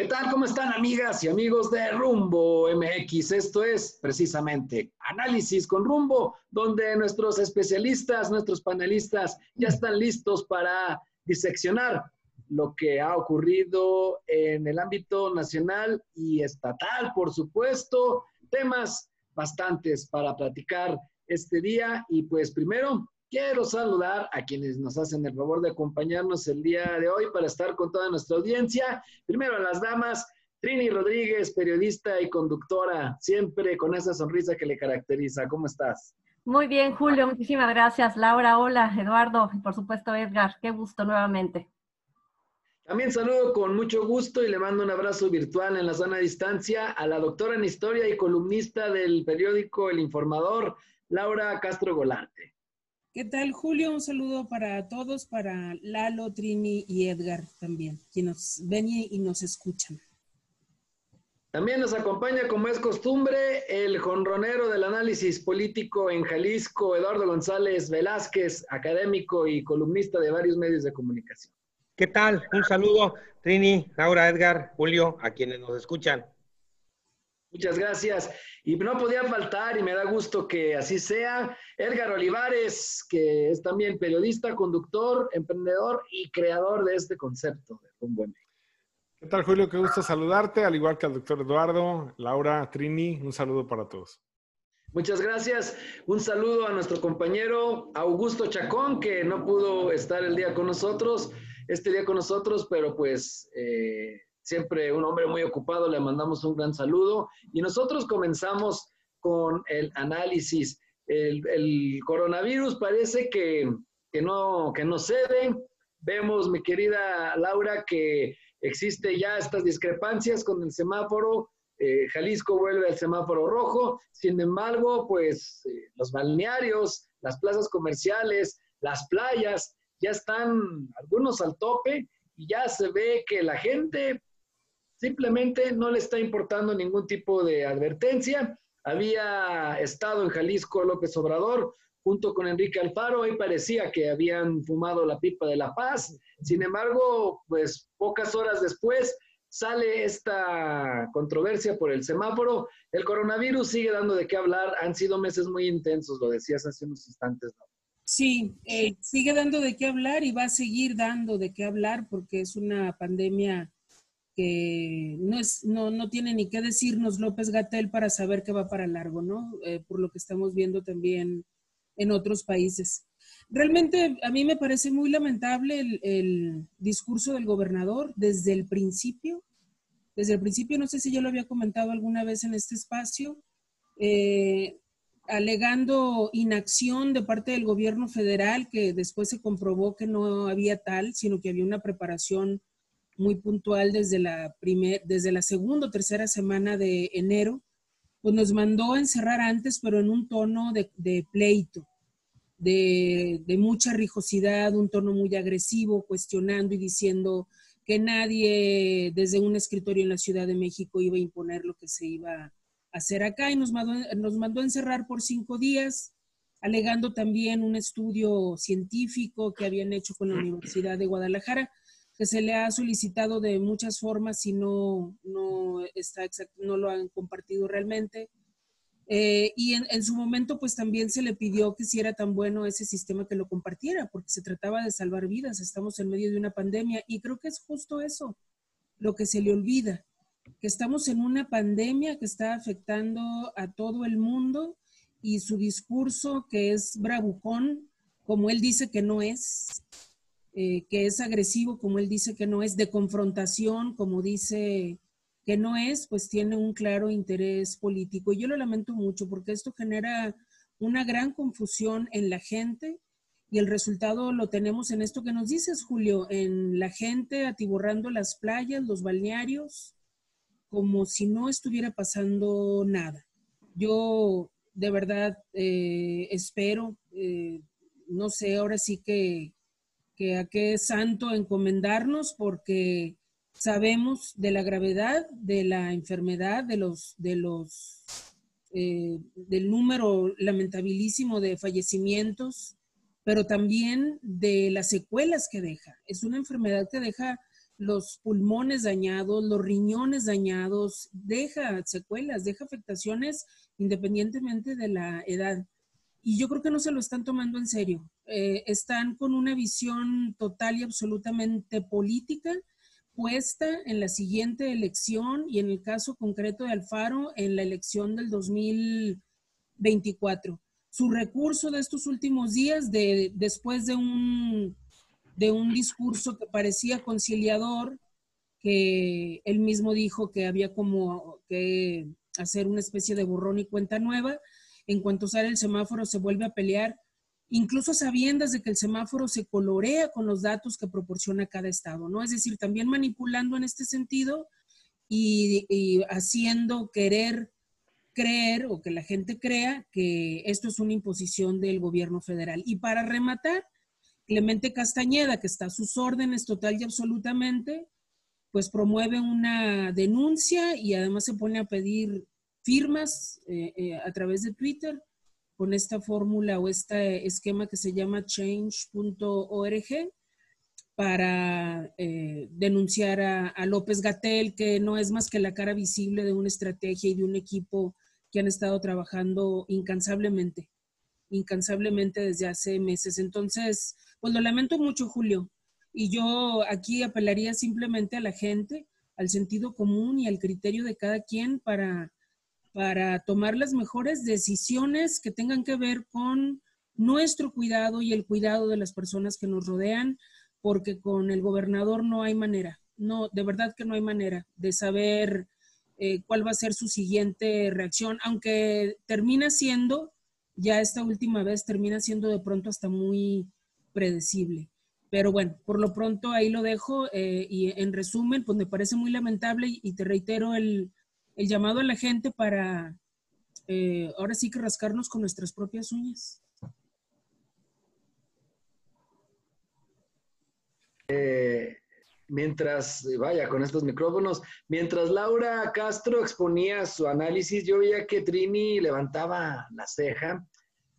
¿Qué tal? ¿Cómo están amigas y amigos de Rumbo MX? Esto es precisamente Análisis con Rumbo, donde nuestros especialistas, nuestros panelistas ya están listos para diseccionar lo que ha ocurrido en el ámbito nacional y estatal, por supuesto, temas bastantes para platicar este día. Y pues primero, quiero saludar a quienes nos hacen el favor de acompañarnos el día de hoy para estar con toda nuestra audiencia. Primero a las damas, Trini Rodríguez, periodista y conductora, siempre con esa sonrisa que le caracteriza. ¿Cómo estás? Muy bien, Julio, muchísimas gracias. Laura, hola, Eduardo, y por supuesto Edgar, qué gusto nuevamente. También saludo con mucho gusto y le mando un abrazo virtual en la zona distancia a la doctora en historia y columnista del periódico El Informador, Laura Castro Golante. ¿Qué tal, Julio? Un saludo para todos, para Lalo, Trini y Edgar también, quienes nos ven y nos escuchan. También nos acompaña, como es costumbre, el jonronero del análisis político en Jalisco, Eduardo González Velázquez, académico y columnista de varios medios de comunicación. ¿Qué tal? Un saludo, Trini, Laura, Edgar, Julio, a quienes nos escuchan. Muchas gracias. Y no podía faltar, y me da gusto que así sea, Edgar Olivares, que es también periodista, conductor, emprendedor y creador de este concepto de un buen ¿Qué tal, Julio? Qué gusto saludarte, al igual que al doctor Eduardo, Laura, Trini, un saludo para todos. Muchas gracias. Un saludo a nuestro compañero Augusto Chacón, que no pudo estar el día con nosotros, este día con nosotros, pero pues eh, siempre un hombre muy ocupado, le mandamos un gran saludo. Y nosotros comenzamos con el análisis. El, coronavirus parece que, que, no, que no cede. Vemos, mi querida Laura, que existe ya estas discrepancias con el semáforo. Eh, Jalisco vuelve al semáforo rojo, sin embargo, pues eh, los balnearios, las plazas comerciales, las playas, ya están algunos al tope y ya se ve que la gente simplemente no le está importando ningún tipo de advertencia. Había estado en Jalisco López Obrador, junto con Enrique Alfaro, y parecía que habían fumado la pipa de la paz. Sin embargo, pues pocas horas después sale esta controversia por el semáforo. El coronavirus sigue dando de qué hablar. Han sido meses muy intensos, lo decías hace unos instantes. ¿no? Sí, eh, sigue dando de qué hablar y va a seguir dando de qué hablar porque es una pandemia no, es, no, no tiene ni qué decirnos López Gatel para saber que va para largo, ¿no? Eh, por lo que estamos viendo también en otros países. Realmente a mí me parece muy lamentable el, discurso del gobernador desde el principio. Desde el principio, no sé si yo lo había comentado alguna vez en este espacio, eh, alegando inacción de parte del gobierno federal, que después se comprobó que no había tal, sino que había una preparación muy puntual desde la, primer, desde la segunda o tercera semana de enero, pues nos mandó a encerrar antes, pero en un tono de, de pleito de, mucha rijosidad, un tono muy agresivo, cuestionando y diciendo que nadie desde un escritorio en la Ciudad de México iba a imponer lo que se iba a hacer acá. Y nos mandó, nos mandó a encerrar por cinco días, alegando también un estudio científico que habían hecho con la Universidad de Guadalajara, que se le ha solicitado de muchas formas y no, no, está no lo han compartido realmente. Eh, y en, su momento, pues también se le pidió que si era tan bueno ese sistema que lo compartiera, porque se trataba de salvar vidas. Estamos en medio de una pandemia y creo que es justo eso lo que se le olvida, que estamos en una pandemia que está afectando a todo el mundo y su discurso que es bravucón, como él dice que no es, eh, que es agresivo, como él dice que no es, de confrontación, como dice que no es, pues tiene un claro interés político. Y yo lo lamento mucho porque esto genera una gran confusión en la gente y el resultado lo tenemos en esto que nos dices, Julio, en la gente atiborrando las playas, los balnearios, como si no estuviera pasando nada. Yo de verdad eh, espero, eh, no sé, ahora sí que, que a qué santo encomendarnos porque Sabemos de la gravedad de la enfermedad, de los, de los, eh, del número lamentabilísimo de fallecimientos, pero también de las secuelas que deja. Es una enfermedad que deja los pulmones dañados, los riñones dañados, deja secuelas, deja afectaciones independientemente de la edad. Y yo creo que no se lo están tomando en serio. Eh, están con una visión total y absolutamente política puesta en la siguiente elección y en el caso concreto de Alfaro en la elección del 2024. Su recurso de estos últimos días, de, después de un de un discurso que parecía conciliador, que él mismo dijo que había como que hacer una especie de borrón y cuenta nueva. En cuanto sale el semáforo se vuelve a pelear, incluso sabiendo de que el semáforo se colorea con los datos que proporciona cada estado, ¿no? Es decir, también manipulando en este sentido y haciendo querer creer o que la gente crea que esto es una imposición del gobierno federal. Y para rematar, Clemente Castañeda, que está a sus órdenes total y absolutamente, pues promueve una denuncia y además se pone a pedir firmas eh, eh, a través de Twitter con esta fórmula o este esquema que se llama change.org para eh, denunciar a, a López Gatel, que no es más que la cara visible de una estrategia y de un equipo que han estado trabajando incansablemente, incansablemente desde hace meses. Entonces, pues lo lamento mucho, Julio. Y yo aquí apelaría simplemente a la gente, al sentido común y al criterio de cada quien para, para tomar las mejores decisiones que tengan que ver con nuestro cuidado y el cuidado de las personas que nos rodean, porque con el gobernador no hay manera, no, de verdad que no hay manera de saber eh, cuál va a ser su siguiente reacción, aunque termina siendo, ya esta última vez termina siendo de pronto hasta muy predecible. Pero bueno, por lo pronto ahí lo dejo eh, y en resumen, pues me parece muy lamentable y, te reitero el, llamado a la gente para eh, ahora sí que rascarnos con nuestras propias uñas. Eh, mientras, vaya, con estos micrófonos, mientras Laura Castro exponía su análisis, yo veía que Trini levantaba la ceja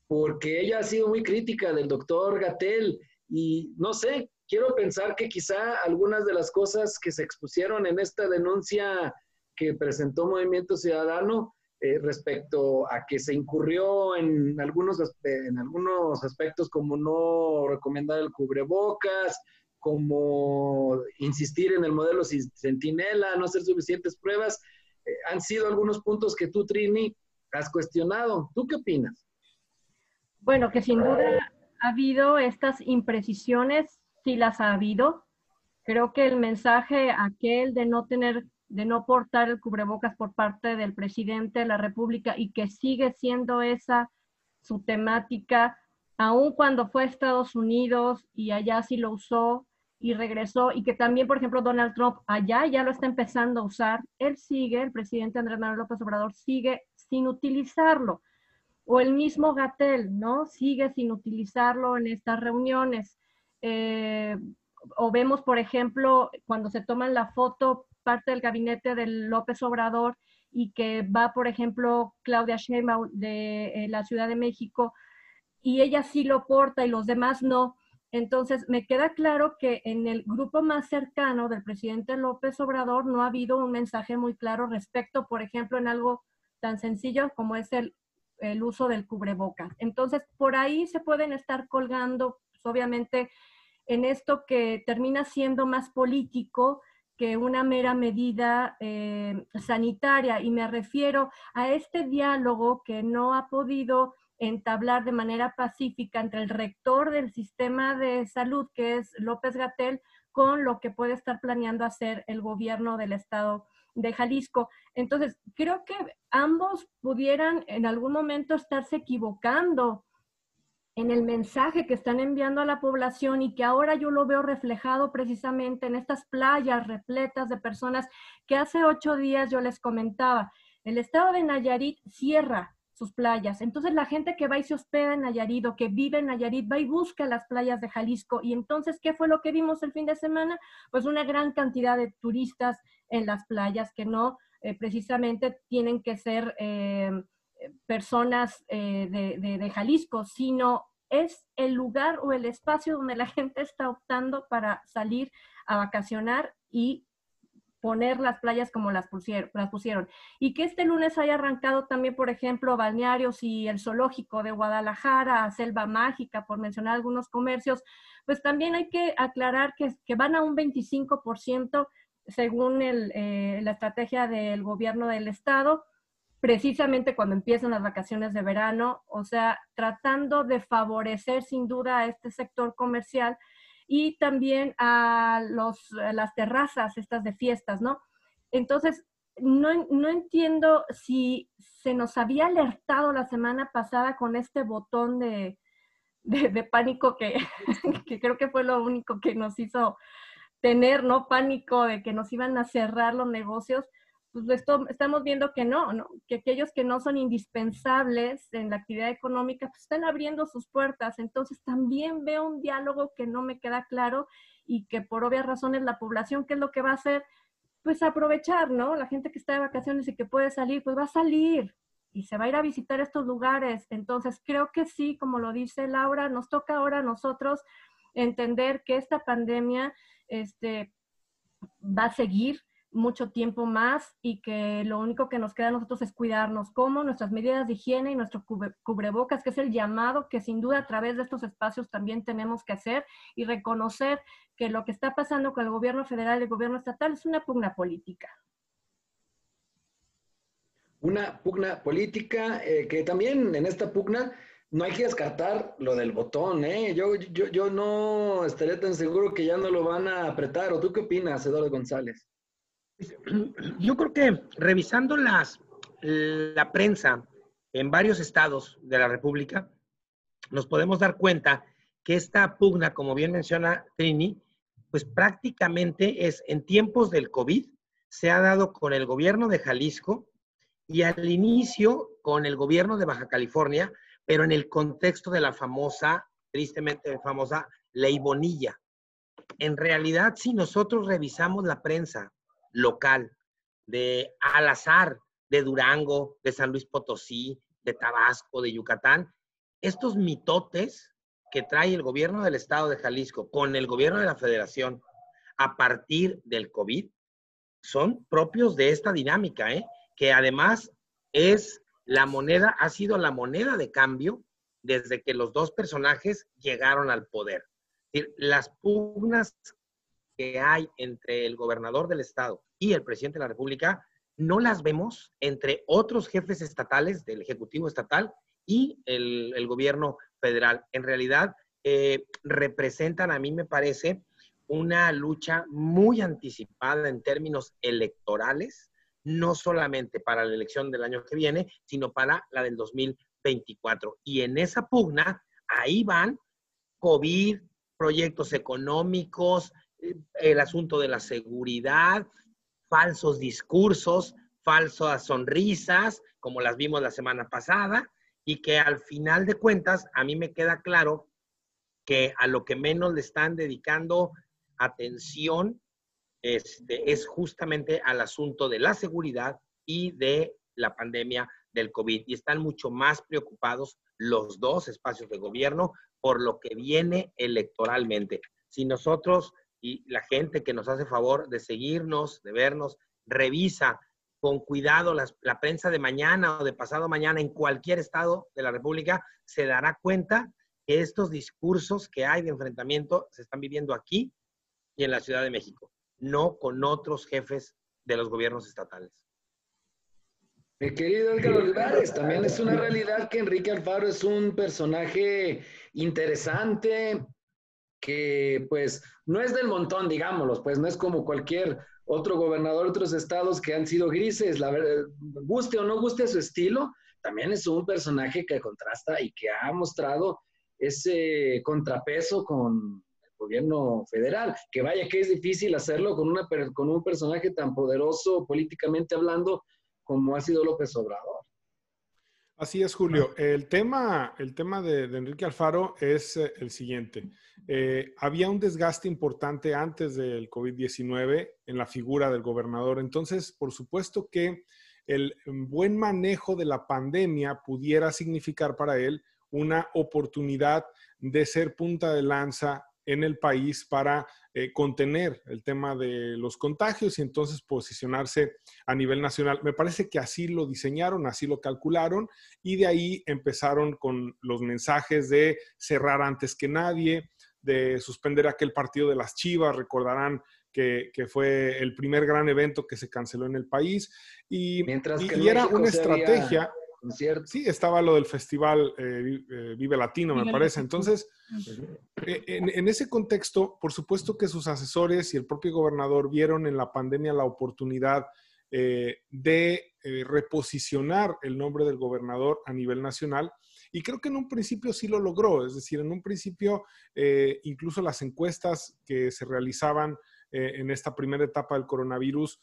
porque ella ha sido muy crítica del doctor Gatel y no sé, quiero pensar que quizá algunas de las cosas que se expusieron en esta denuncia que presentó Movimiento Ciudadano eh, respecto a que se incurrió en algunos, en algunos aspectos como no recomendar el cubrebocas, como insistir en el modelo Centinela, no hacer suficientes pruebas, eh, han sido algunos puntos que tú, Trini, has cuestionado. ¿Tú qué opinas? Bueno, que sin duda ha habido estas imprecisiones, sí las ha habido. Creo que el mensaje aquel de no tener, de no portar el cubrebocas por parte del presidente de la República y que sigue siendo esa su temática, aun cuando fue a Estados Unidos y allá sí lo usó y regresó, y que también, por ejemplo, Donald Trump allá ya lo está empezando a usar, él sigue, el presidente Andrés Manuel López Obrador sigue sin utilizarlo o el mismo Gatel, ¿no? Sigue sin utilizarlo en estas reuniones. Eh, o vemos, por ejemplo, cuando se toman la foto parte del gabinete del López Obrador y que va, por ejemplo, Claudia Sheinbaum de eh, la Ciudad de México y ella sí lo porta y los demás no. Entonces, me queda claro que en el grupo más cercano del presidente López Obrador no ha habido un mensaje muy claro respecto, por ejemplo, en algo tan sencillo como es el el uso del cubrebocas. Entonces, por ahí se pueden estar colgando, pues, obviamente, en esto que termina siendo más político que una mera medida eh, sanitaria. Y me refiero a este diálogo que no ha podido entablar de manera pacífica entre el rector del sistema de salud, que es López Gatel, con lo que puede estar planeando hacer el gobierno del estado de Jalisco. Entonces, creo que ambos pudieran en algún momento estarse equivocando en el mensaje que están enviando a la población y que ahora yo lo veo reflejado precisamente en estas playas repletas de personas que hace ocho días yo les comentaba. El estado de Nayarit cierra sus playas. Entonces la gente que va y se hospeda en Nayarit o que vive en Nayarit va y busca las playas de Jalisco. Y entonces, ¿qué fue lo que vimos el fin de semana? Pues una gran cantidad de turistas en las playas que no eh, precisamente tienen que ser eh, personas eh, de, Jalisco, sino es el lugar o el espacio donde la gente está optando para salir a vacacionar y poner las playas como las pusieron, las pusieron. Y que este lunes haya arrancado también, por ejemplo, balnearios y el zoológico de Guadalajara, Selva Mágica, por mencionar algunos comercios, pues también hay que aclarar que, que van a un 25% según el, eh, la estrategia del gobierno del estado, precisamente cuando empiezan las vacaciones de verano, o sea, tratando de favorecer sin duda a este sector comercial y también a, las terrazas estas de fiestas, ¿no? Entonces, no, no, entiendo si se nos había alertado la semana pasada con este botón de, de, pánico que, que, creo que fue lo único que nos hizo tener, ¿no? Pánico de que nos iban a cerrar los negocios, pues esto, estamos viendo que no, ¿no? Que aquellos que no son indispensables en la actividad económica, pues están abriendo sus puertas. Entonces también veo un diálogo que no me queda claro y que por obvias razones la población, ¿qué es lo que va a hacer? Pues aprovechar, ¿no? La gente que está de vacaciones y que puede salir, pues va a salir y se va a ir a visitar estos lugares. Entonces creo que sí, como lo dice Laura, nos toca ahora a nosotros entender que esta pandemia este, va a seguir mucho tiempo más y que lo único que nos queda a nosotros es cuidarnos, como nuestras medidas de higiene y nuestro cubrebocas, que es el llamado que sin duda a través de estos espacios también tenemos que hacer y reconocer que lo que está pasando con el gobierno federal y el gobierno estatal es una pugna política. Una pugna política eh, que también en esta pugna no hay que descartar lo del botón, ¿eh? Yo, yo, yo no estaría tan seguro que ya no lo van a apretar. ¿O tú qué opinas, Eduardo González? Yo creo que revisando las, la prensa en varios estados de la República, nos podemos dar cuenta que esta pugna, como bien menciona Trini, pues prácticamente es en tiempos del COVID, se ha dado con el gobierno de Jalisco y al inicio con el gobierno de Baja California, pero en el contexto de la famosa, tristemente famosa, ley Bonilla. En realidad, si nosotros revisamos la prensa local de al azar, de Durango, de San Luis Potosí, de Tabasco, de Yucatán, estos mitotes que trae el gobierno del estado de Jalisco con el gobierno de la federación a partir del COVID son propios de esta dinámica, ¿eh? que además es la moneda ha sido la moneda de cambio desde que los dos personajes llegaron al poder. Las pugnas que hay entre el gobernador del estado y el presidente de la República no las vemos entre otros jefes estatales del Ejecutivo Estatal y el, gobierno federal. En realidad, eh, representan, a mí me parece, una lucha muy anticipada en términos electorales no solamente para la elección del año que viene, sino para la del 2024. Y en esa pugna, ahí van COVID, proyectos económicos, el asunto de la seguridad, falsos discursos, falsas sonrisas, como las vimos la semana pasada, y que al final de cuentas, a mí me queda claro que a lo que menos le están dedicando atención este, es justamente al asunto de la seguridad y de la pandemia del COVID. Y están mucho más preocupados los dos espacios de gobierno por lo que viene electoralmente. Si nosotros y la gente que nos hace favor de seguirnos, de vernos, revisa con cuidado la prensa de mañana o de pasado mañana en cualquier estado de la República, se dará cuenta que estos discursos que hay de enfrentamiento se están viviendo aquí y en la Ciudad de México no con otros jefes de los gobiernos estatales. Mi querido Edgar Olivares, también es una realidad que Enrique Alfaro es un personaje interesante, que pues no es del montón, digámoslo, pues no es como cualquier otro gobernador de otros estados que han sido grises, la verdad, guste o no guste su estilo, también es un personaje que contrasta y que ha mostrado ese contrapeso con gobierno federal. Que vaya que es difícil hacerlo con, una, con un personaje tan poderoso políticamente hablando como ha sido López Obrador. Así es, Julio. El tema, el tema de, Enrique Alfaro es eh, el siguiente. Eh, había un desgaste importante antes del COVID-19 en la figura del gobernador. Entonces, por supuesto que el buen manejo de la pandemia pudiera significar para él una oportunidad de ser punta de lanza en el país para eh, contener el tema de los contagios y entonces posicionarse a nivel nacional. Me parece que así lo diseñaron, así lo calcularon y de ahí empezaron con los mensajes de cerrar antes que nadie, de suspender aquel partido de las Chivas, recordarán que, fue el primer gran evento que se canceló en el país. Y, Mientras que y era una estrategia. Sí, estaba lo del festival eh, eh, Vive Latino, me parece. Entonces, eh, en, ese contexto, por supuesto que sus asesores y el propio gobernador vieron en la pandemia la oportunidad de reposicionar el nombre del gobernador a nivel nacional. Y creo que en un principio sí lo logró, es decir, en un principio incluso las encuestas que se realizaban en esta primera etapa del coronavirus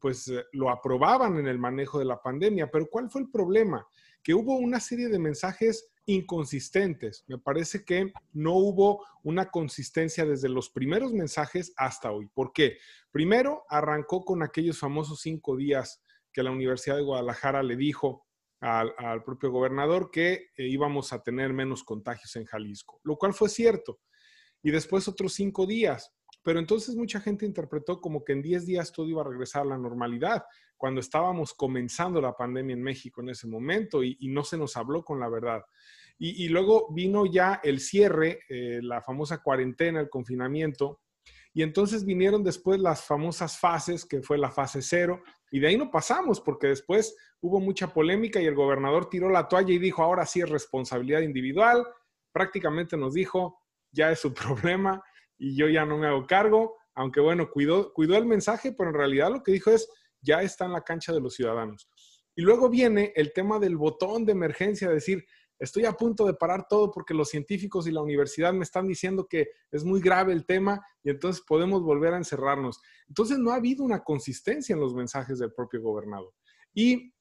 pues eh, lo aprobaban en el manejo de la pandemia. Pero ¿cuál fue el problema? Que hubo una serie de mensajes inconsistentes. Me parece que no hubo una consistencia desde los primeros mensajes hasta hoy. ¿Por qué? Primero, arrancó con aquellos famosos cinco días que la Universidad de Guadalajara le dijo al, propio gobernador que eh, íbamos a tener menos contagios en Jalisco, lo cual fue cierto. Y después otros cinco días. Pero entonces mucha gente interpretó como que en 10 días todo iba a regresar a la normalidad, cuando estábamos comenzando la pandemia en México en ese momento y, no se nos habló con la verdad. Y, luego vino ya el cierre, eh, la famosa cuarentena, el confinamiento, y entonces vinieron después las famosas fases, que fue la fase cero, y de ahí no pasamos, porque después hubo mucha polémica y el gobernador tiró la toalla y dijo, ahora sí es responsabilidad individual, prácticamente nos dijo, ya es su problema, y yo ya no me hago cargo, aunque bueno, cuidó, cuidó el mensaje, pero en realidad lo que dijo es, ya está en la cancha de los ciudadanos. Y luego viene el tema del botón de emergencia, decir, estoy a punto de parar todo porque los científicos y la universidad me están diciendo que es muy grave el tema y entonces podemos volver a encerrarnos. Entonces no ha habido una consistencia en los mensajes del propio gobernador. Y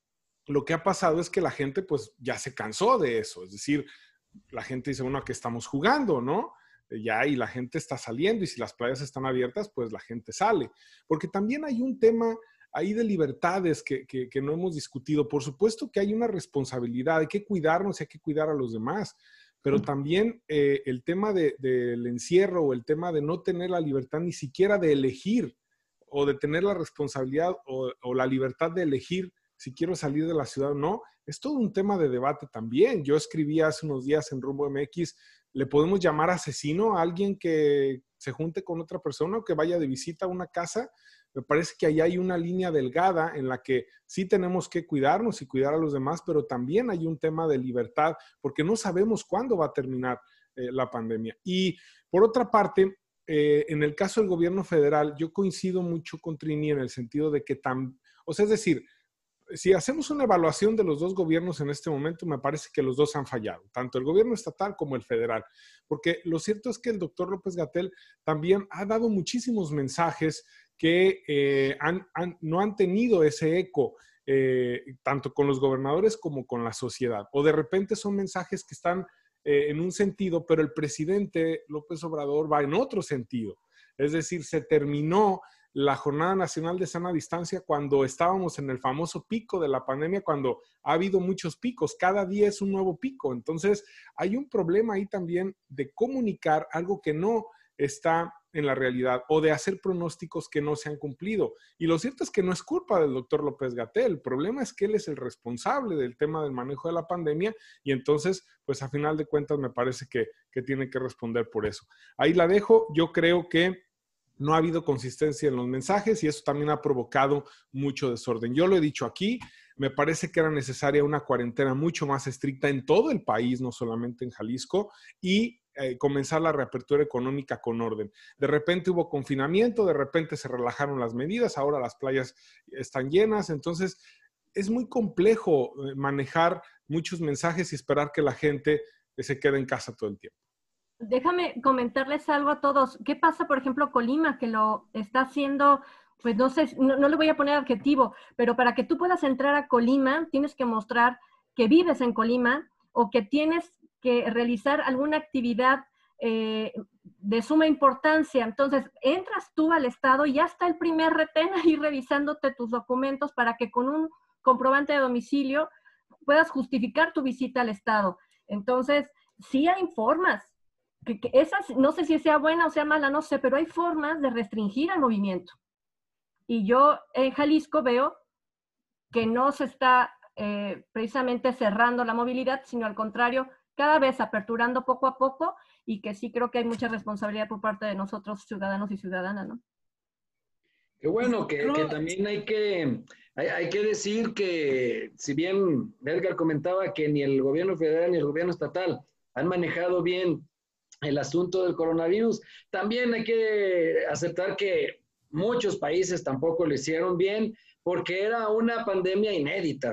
lo que ha pasado es que la gente pues ya se cansó de eso, es decir, la gente dice, bueno, ¿a qué estamos jugando, no? Eh, ya y la gente está saliendo y si las playas están abiertas, pues la gente sale. Porque también hay un tema ahí de libertades que, que, no hemos discutido. Por supuesto que hay una responsabilidad, hay que cuidarnos y hay que cuidar a los demás, pero también eh, el tema del encierro o el tema de no tener la libertad ni siquiera de elegir o de tener la responsabilidad o, o la libertad de elegir si quiero salir de la ciudad o no, es todo un tema de debate también. Yo escribí hace unos días en Rumbo MX le podemos llamar asesino a alguien que se junte con otra persona o que vaya de visita a una casa. Me parece que ahí hay una línea delgada en la que sí tenemos que cuidarnos y cuidar a los demás, pero también hay un tema de libertad, porque no sabemos cuándo va a terminar eh, la pandemia. Y por otra parte, eh, en el caso del gobierno federal, yo coincido mucho con Trini en el sentido de que tan, o sea, es decir, si hacemos una evaluación de los dos gobiernos en este momento, me parece que los dos han fallado, tanto el gobierno estatal como el federal, porque lo cierto es que el doctor López Gatel también ha dado muchísimos mensajes que eh, no han tenido ese eco. Eh, tanto con los gobernadores como con la sociedad. O de repente son mensajes que están eh, en un sentido, pero el presidente López Obrador va en otro sentido. Es decir, se terminó la Jornada Nacional de Sana Distancia cuando estábamos en el famoso pico de la pandemia, cuando ha habido muchos picos, cada día es un nuevo pico. Entonces, hay un problema ahí también de comunicar algo que no está en la realidad o de hacer pronósticos que no se han cumplido. Y lo cierto es que no es culpa del doctor López Gatel, el problema es que él es el responsable del tema del manejo de la pandemia y entonces, pues a final de cuentas me parece que, que tiene que responder por eso. Ahí la dejo, yo creo que no ha habido consistencia en los mensajes y eso también ha provocado mucho desorden. Yo lo he dicho aquí, me parece que era necesaria una cuarentena mucho más estricta en todo el país, no solamente en Jalisco, y eh, comenzar la reapertura económica con orden. De repente hubo confinamiento, de repente se relajaron las medidas, ahora las playas están llenas, entonces es muy complejo eh, manejar muchos mensajes y esperar que la gente se quede en casa todo el tiempo. Déjame comentarles algo a todos. ¿Qué pasa, por ejemplo, Colima, que lo está haciendo, pues no sé, no, le voy a poner adjetivo, pero para que tú puedas entrar a Colima, tienes que mostrar que vives en Colima o que tienes que realizar alguna actividad eh, de suma importancia. Entonces, entras tú al Estado y ya está el primer retén ahí revisándote tus documentos para que con un comprobante de domicilio puedas justificar tu visita al Estado. Entonces, sí hay formas, que, esas, no sé si sea buena o sea mala, no sé, pero hay formas de restringir el movimiento. Y yo en Jalisco veo que no se está eh, precisamente cerrando la movilidad, sino al contrario, cada vez aperturando poco a poco y que sí creo que hay mucha responsabilidad por parte de nosotros, ciudadanos y ciudadanas, ¿no? Qué bueno, que, también hay que, hay, que decir que, si bien Edgar comentaba que ni el gobierno federal ni el gobierno estatal han manejado bien el asunto del coronavirus, también hay que aceptar que muchos países tampoco lo hicieron bien porque era una pandemia inédita.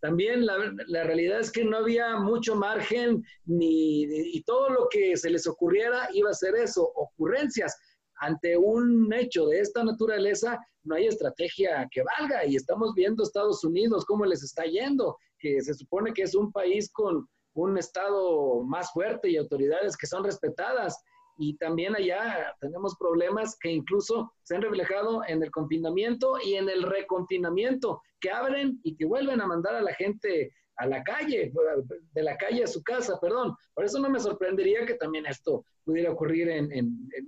También la, la realidad es que no había mucho margen ni, y todo lo que se les ocurriera iba a ser eso, ocurrencias. Ante un hecho de esta naturaleza, no hay estrategia que valga y estamos viendo Estados Unidos cómo les está yendo, que se supone que es un país con un Estado más fuerte y autoridades que son respetadas y también allá tenemos problemas que incluso se han reflejado en el confinamiento y en el reconfinamiento, que abren y que vuelven a mandar a la gente a la calle, de la calle a su casa, perdón. Por eso no me sorprendería que también esto pudiera ocurrir en,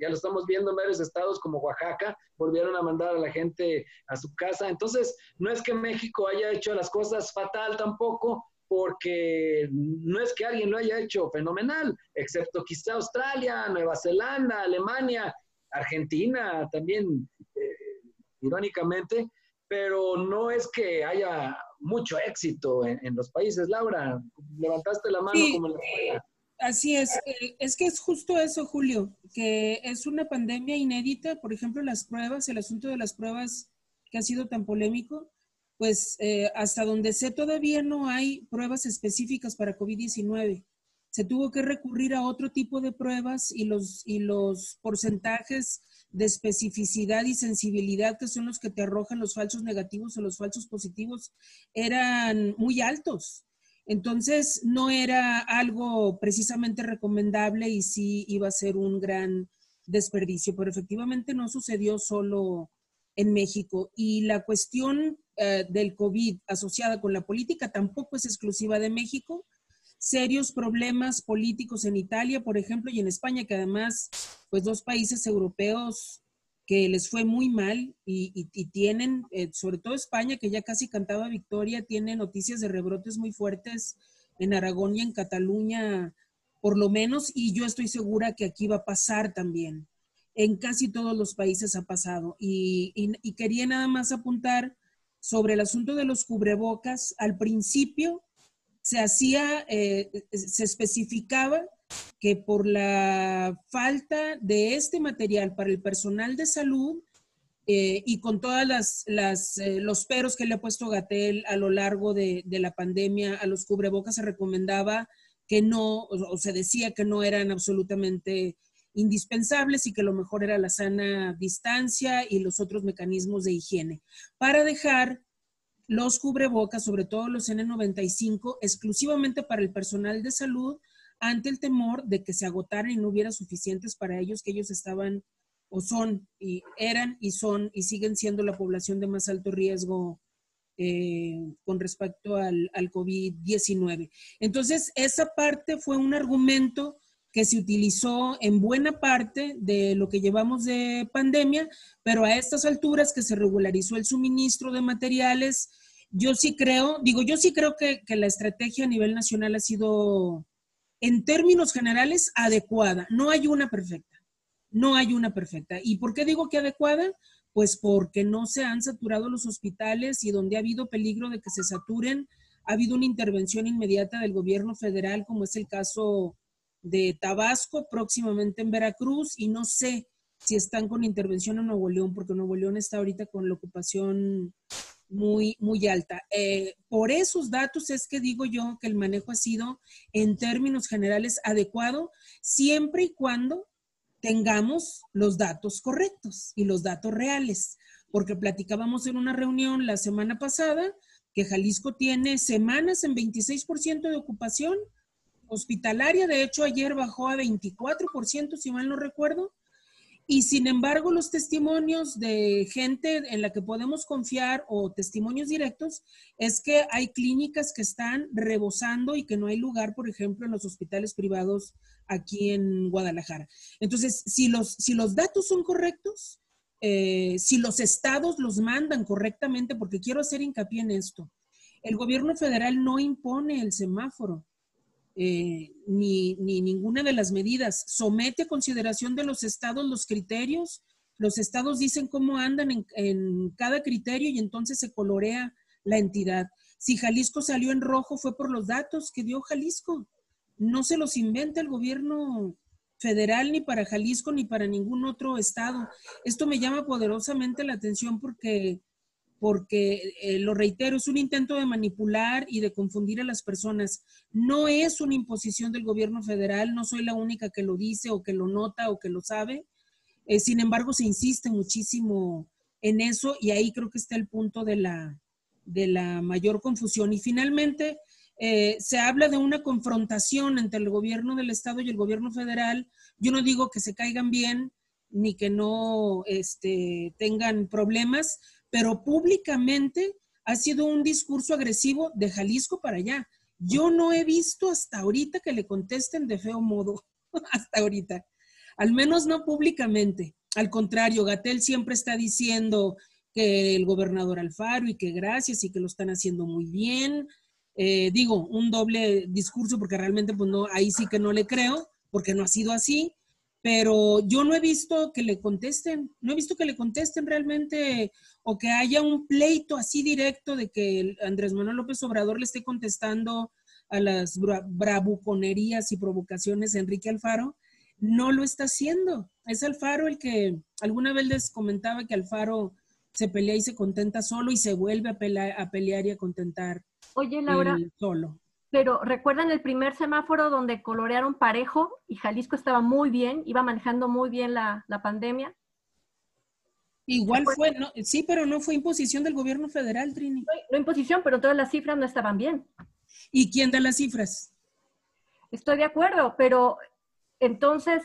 ya lo estamos viendo en varios estados como Oaxaca, volvieron a mandar a la gente a su casa. Entonces, no es que México haya hecho las cosas fatal tampoco, porque no es que alguien lo haya hecho fenomenal, excepto quizá Australia, Nueva Zelanda, Alemania, Argentina también, eh, irónicamente, pero no es que haya mucho éxito en, los países. Laura, levantaste la mano como la Así es, eh, es que es justo eso, Julio, que es una pandemia inédita, por ejemplo, las pruebas, el asunto de las pruebas que ha sido tan polémico, pues eh, hasta donde sé todavía no hay pruebas específicas para COVID-19. Se tuvo que recurrir a otro tipo de pruebas y los, y los porcentajes de especificidad y sensibilidad, que son los que te arrojan los falsos negativos o los falsos positivos, eran muy altos. Entonces, no era algo precisamente recomendable y sí iba a ser un gran desperdicio, pero efectivamente no sucedió solo en México. Y la cuestión eh, del COVID asociada con la política tampoco es exclusiva de México. Serios problemas políticos en Italia, por ejemplo, y en España, que además, pues dos países europeos que les fue muy mal y, tienen, eh, sobre todo España, que ya casi cantaba victoria, tiene noticias de rebrotes muy fuertes en Aragón y en Cataluña, por lo menos, y yo estoy segura que aquí va a pasar también. En casi todos los países ha pasado. y quería nada más apuntar sobre el asunto de los cubrebocas, al principio se hacía, eh, se especificaba que por la falta de este material para el personal de salud eh, y con todas las, eh, los peros que le ha puesto Gatel a lo largo de, la pandemia a los cubrebocas se recomendaba que no, o se decía que no eran absolutamente indispensables y que lo mejor era la sana distancia y los otros mecanismos de higiene, para dejar los cubrebocas, sobre todo los N95, exclusivamente para el personal de salud, ante el temor de que se agotaran y no hubiera suficientes para ellos, que ellos estaban o son y eran y son y siguen siendo la población de más alto riesgo eh, con respecto al, al COVID-19. Entonces, esa parte fue un argumento que se utilizó en buena parte de lo que llevamos de pandemia, pero a estas alturas que se regularizó el suministro de materiales, yo sí creo, digo, yo sí creo que, que la estrategia a nivel nacional ha sido, en términos generales, adecuada. No hay una perfecta, no hay una perfecta. ¿Y por qué digo que adecuada? Pues porque no se han saturado los hospitales y donde ha habido peligro de que se saturen, ha habido una intervención inmediata del gobierno federal, como es el caso de Tabasco, próximamente en Veracruz, y no sé si están con intervención en Nuevo León, porque Nuevo León está ahorita con la ocupación muy, muy alta. Eh, por esos datos es que digo yo que el manejo ha sido, en términos generales, adecuado, siempre y cuando tengamos los datos correctos y los datos reales, porque platicábamos en una reunión la semana pasada que Jalisco tiene semanas en 26% de ocupación hospitalaria, de hecho ayer bajó a 24%, si mal no recuerdo, Y sin embargo, los testimonios de gente en la que podemos confiar o testimonios directos es que hay clínicas que están rebosando y que no hay lugar, por ejemplo, en los hospitales privados aquí en Guadalajara. Entonces, si los, si los datos son correctos, eh, si los estados los mandan correctamente, porque quiero hacer hincapié en esto, el gobierno federal no impone el semáforo. Eh, ni, ninguna de las medidas. Somete a consideración de los estados los criterios. Los estados dicen cómo andan en, en cada criterio y entonces se colorea la entidad. Si Jalisco salió en rojo fue por los datos que dio Jalisco. No se los inventa el gobierno federal ni para Jalisco ni para ningún otro estado. Esto me llama poderosamente la atención porque porque, eh, lo reitero, es un intento de manipular y de confundir a las personas. No es una imposición del gobierno federal, no soy la única que lo dice o que lo nota o que lo sabe. Eh, sin embargo, se insiste muchísimo en eso y ahí creo que está el punto de la, de la mayor confusión. Y finalmente, eh, se habla de una confrontación entre el gobierno del Estado y el gobierno federal. Yo no digo que se caigan bien ni que no este, tengan problemas, pero públicamente ha sido un discurso agresivo de Jalisco para allá. Yo no he visto hasta ahorita que le contesten de feo modo, hasta ahorita, al menos no públicamente. Al contrario, Gatel siempre está diciendo que el gobernador Alfaro y que gracias y que lo están haciendo muy bien. Eh, digo, un doble discurso porque realmente pues no, ahí sí que no le creo, porque no ha sido así pero yo no he visto que le contesten, no he visto que le contesten realmente o que haya un pleito así directo de que Andrés Manuel López Obrador le esté contestando a las bravuconerías y provocaciones de Enrique Alfaro, no lo está haciendo. Es Alfaro el que alguna vez les comentaba que Alfaro se pelea y se contenta solo y se vuelve a pelear, a pelear y a contentar Oye, Laura, solo. Pero recuerdan el primer semáforo donde colorearon parejo y Jalisco estaba muy bien, iba manejando muy bien la, pandemia. Igual fue, no, sí, pero no fue imposición del gobierno federal, Trini. No, imposición, pero todas las cifras no estaban bien. ¿Y quién da las cifras? Estoy de acuerdo, pero entonces,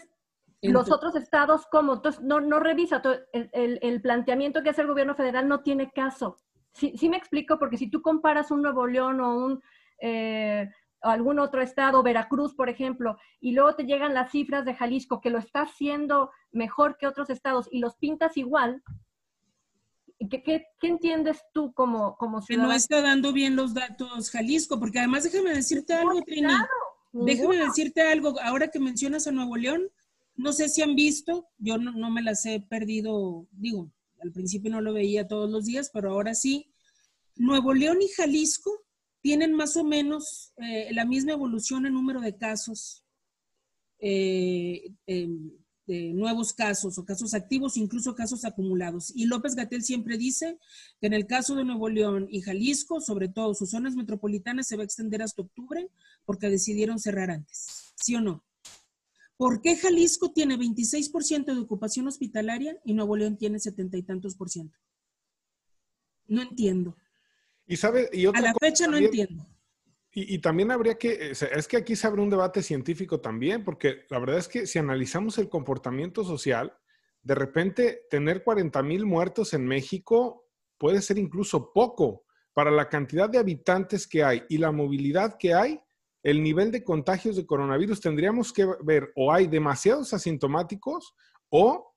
los otros estados, ¿cómo? Entonces, no, no revisa, el, el, planteamiento que hace el gobierno federal no tiene caso. Sí, sí me explico, porque si tú comparas un Nuevo León o un eh, algún otro estado, Veracruz, por ejemplo, y luego te llegan las cifras de Jalisco, que lo está haciendo mejor que otros estados, y los pintas igual, ¿qué, qué, entiendes tú como, como ciudadano? Que no está dando bien los datos Jalisco, porque además déjame decirte algo, Trini. déjame decirte algo, ahora que mencionas a Nuevo León, no sé si han visto, yo no, no me las he perdido, digo, al principio no lo veía todos los días, pero ahora sí. Nuevo León y Jalisco tienen más o menos eh, la misma evolución en número de casos, eh, de nuevos casos o casos activos, incluso casos acumulados. Y López Gatel siempre dice que en el caso de Nuevo León y Jalisco, sobre todo sus zonas metropolitanas, se va a extender hasta octubre porque decidieron cerrar antes. ¿Sí o no? ¿Por qué Jalisco tiene 26% de ocupación hospitalaria y Nuevo León tiene setenta y tantos por ciento? No entiendo. Y sabe, y a la fecha no entiendo. Y, también habría que, es que aquí se abre un debate científico también, porque la verdad es que si analizamos el comportamiento social, de repente tener 40 mil muertos en México puede ser incluso poco para la cantidad de habitantes que hay y la movilidad que hay. El nivel de contagios de coronavirus tendríamos que ver o hay demasiados asintomáticos o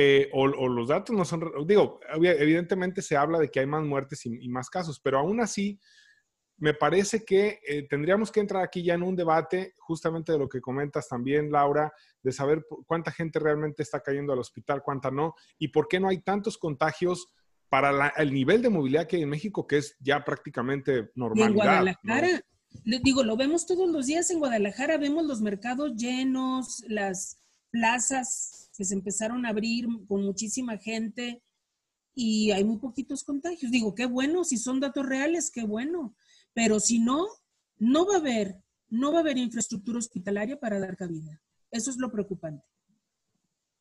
eh, o, los datos no son, digo, evidentemente se habla de que hay más muertes y, más casos, pero aún así me parece que eh, tendríamos que entrar aquí ya en un debate justamente de lo que comentas también, Laura, de saber cuánta gente realmente está cayendo al hospital, cuánta no, y por qué no hay tantos contagios para el nivel de movilidad que hay en México, que es ya prácticamente normalidad. en Guadalajara, digo, lo vemos todos los días en Guadalajara, vemos los mercados llenos, las plazas que se empezaron a abrir con muchísima gente y hay muy poquitos contagios. Digo, qué bueno, si son datos reales, qué bueno, pero si no, no va a haber, no va a haber infraestructura hospitalaria para dar cabida. Eso es lo preocupante.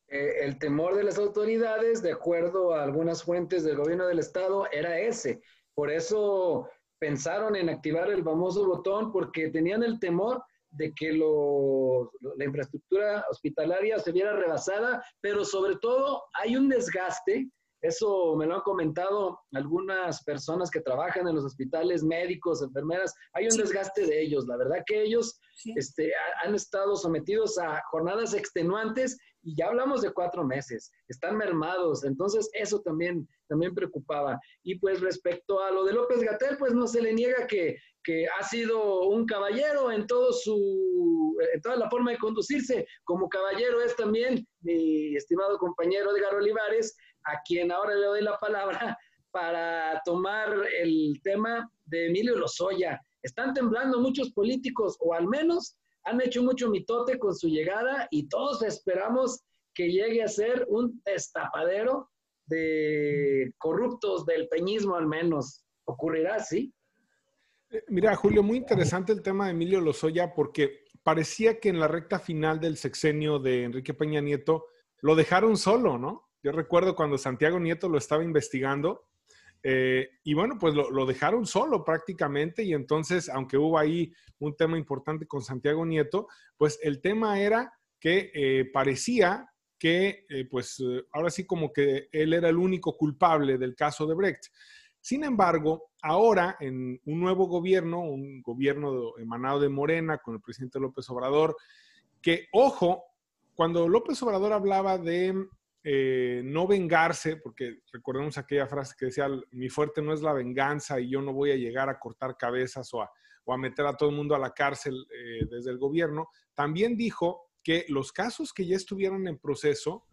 Eh, el temor de las autoridades, de acuerdo a algunas fuentes del gobierno del estado, era ese. Por eso pensaron en activar el famoso botón, porque tenían el temor de que lo, la infraestructura hospitalaria se viera rebasada, pero sobre todo hay un desgaste eso me lo han comentado algunas personas que trabajan en los hospitales, médicos, enfermeras. Hay un desgaste de ellos. La verdad que ellos este, han estado sometidos a jornadas extenuantes y ya hablamos de cuatro meses. Están mermados. Entonces, eso también, también preocupaba. Y pues respecto a lo de López Gatel, pues no se le niega que, que ha sido un caballero en todo su, en toda la forma de conducirse. Como caballero es también mi estimado compañero Edgar Olivares, a quien ahora le doy la palabra para tomar el tema de Emilio Lozoya. Están temblando muchos políticos, o al menos han hecho mucho mitote con su llegada y todos esperamos que llegue a ser un destapadero de corruptos del peñismo al menos. ¿Ocurrirá, sí? Eh, mira, Julio, muy interesante el tema de Emilio Lozoya porque parecía que en la recta final del sexenio de Enrique Peña Nieto lo dejaron solo, ¿no? Yo recuerdo cuando Santiago Nieto lo estaba investigando eh, y bueno, pues lo, dejaron solo prácticamente y entonces, aunque hubo ahí un tema importante con Santiago Nieto, pues el tema era que eh, parecía que, eh, pues ahora sí como que él era el único culpable del caso de Brecht. Sin embargo, ahora en un nuevo gobierno, un gobierno emanado de Morena con el presidente López Obrador, que, ojo, cuando López Obrador hablaba de eh, no vengarse, porque recordemos aquella frase que decía, mi fuerte no es la venganza y yo no voy a llegar a cortar cabezas o a, meter a todo el mundo a la cárcel eh, desde el gobierno, también dijo que los casos que ya estuvieron en proceso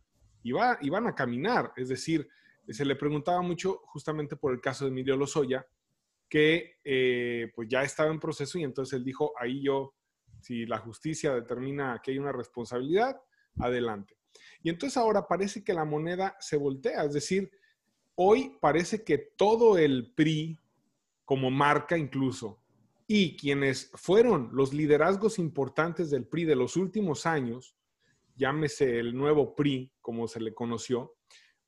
iba, iban a caminar, es decir, se le preguntaba mucho justamente por el caso de Emilio Lozoya, que eh, pues ya estaba en proceso y entonces él dijo, ahí yo, si la justicia determina que hay una responsabilidad, adelante. Y entonces ahora parece que la moneda se voltea, es decir, hoy parece que todo el PRI, como marca incluso, y quienes fueron los liderazgos importantes del PRI de los últimos años, llámese el nuevo PRI, como se le conoció,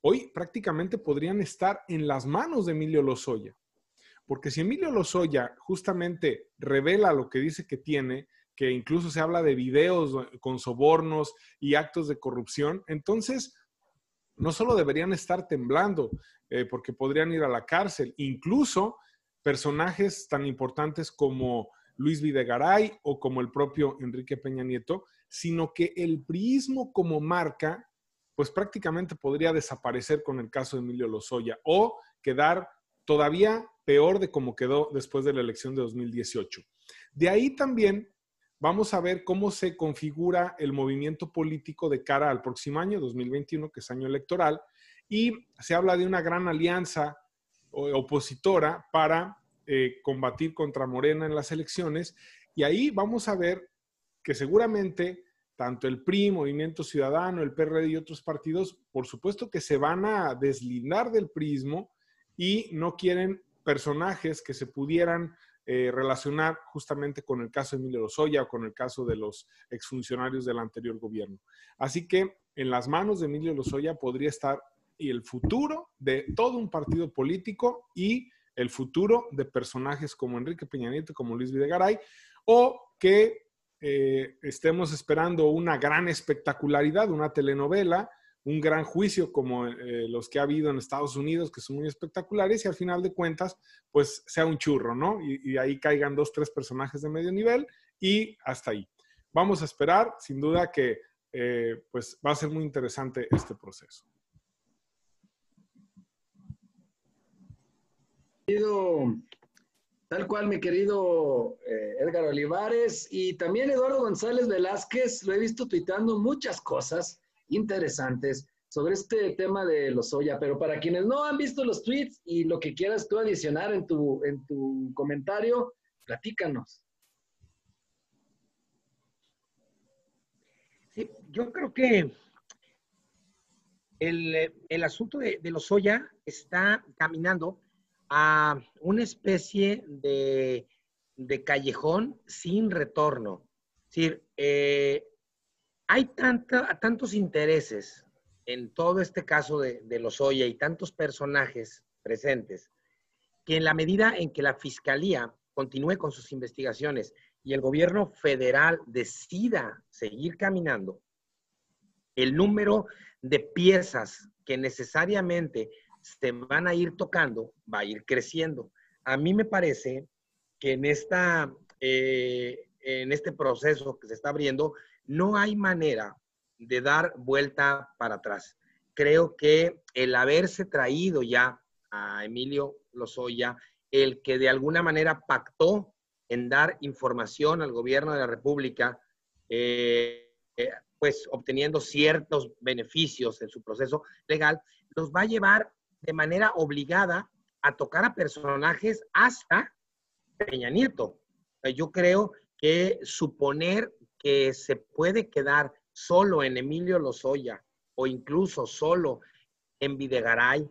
hoy prácticamente podrían estar en las manos de Emilio Lozoya. Porque si Emilio Lozoya justamente revela lo que dice que tiene, que incluso se habla de videos con sobornos y actos de corrupción, entonces no solo deberían estar temblando, eh, porque podrían ir a la cárcel, incluso personajes tan importantes como Luis Videgaray o como el propio Enrique Peña Nieto, sino que el priismo como marca, pues prácticamente podría desaparecer con el caso de Emilio Lozoya o quedar todavía peor de como quedó después de la elección de 2018. De ahí también vamos a ver cómo se configura el movimiento político de cara al próximo año, 2021, que es año electoral, y se habla de una gran alianza opositora para eh, combatir contra Morena en las elecciones, y ahí vamos a ver que seguramente tanto el PRI, Movimiento Ciudadano, el PRD y otros partidos, por supuesto que se van a deslindar del prismo y no quieren personajes que se pudieran eh, relacionar justamente con el caso de Emilio Lozoya o con el caso de los exfuncionarios del anterior gobierno. Así que en las manos de Emilio Lozoya podría estar el futuro de todo un partido político y el futuro de personajes como Enrique Peña Nieto, como Luis Videgaray, o que eh, estemos esperando una gran espectacularidad, una telenovela, un gran juicio como eh, los que ha habido en Estados Unidos, que son muy espectaculares, y al final de cuentas, pues sea un churro, ¿no? Y, ahí caigan dos, tres personajes de medio nivel y hasta ahí. Vamos a esperar, sin duda que eh, pues va a ser muy interesante este proceso. Tal cual, mi querido eh, Edgar Olivares y también Eduardo González Velázquez, lo he visto tuitando muchas cosas interesantes sobre este tema de los soya, pero para quienes no han visto los tweets y lo que quieras tú adicionar en tu, en tu comentario, platícanos. Sí, yo creo que el, asunto de, los soya está caminando a una especie de, callejón sin retorno. Es decir, eh, hay tantos intereses en todo este caso de, de Lozoya y tantos personajes presentes que en la medida en que la fiscalía continúe con sus investigaciones y el gobierno federal decida seguir caminando, el número de piezas que necesariamente se van a ir tocando va a ir creciendo. A mí me parece que en, esta, eh, en este proceso que se está abriendo no hay manera de dar vuelta para atrás. Creo que el haberse traído ya a Emilio Lozoya, el que de alguna manera pactó en dar información al gobierno de la República, eh, eh, pues obteniendo ciertos beneficios en su proceso legal, los va a llevar de manera obligada a tocar a personajes hasta Peña Nieto. Yo creo que suponer que se puede quedar solo en Emilio Lozoya o incluso solo en Videgaray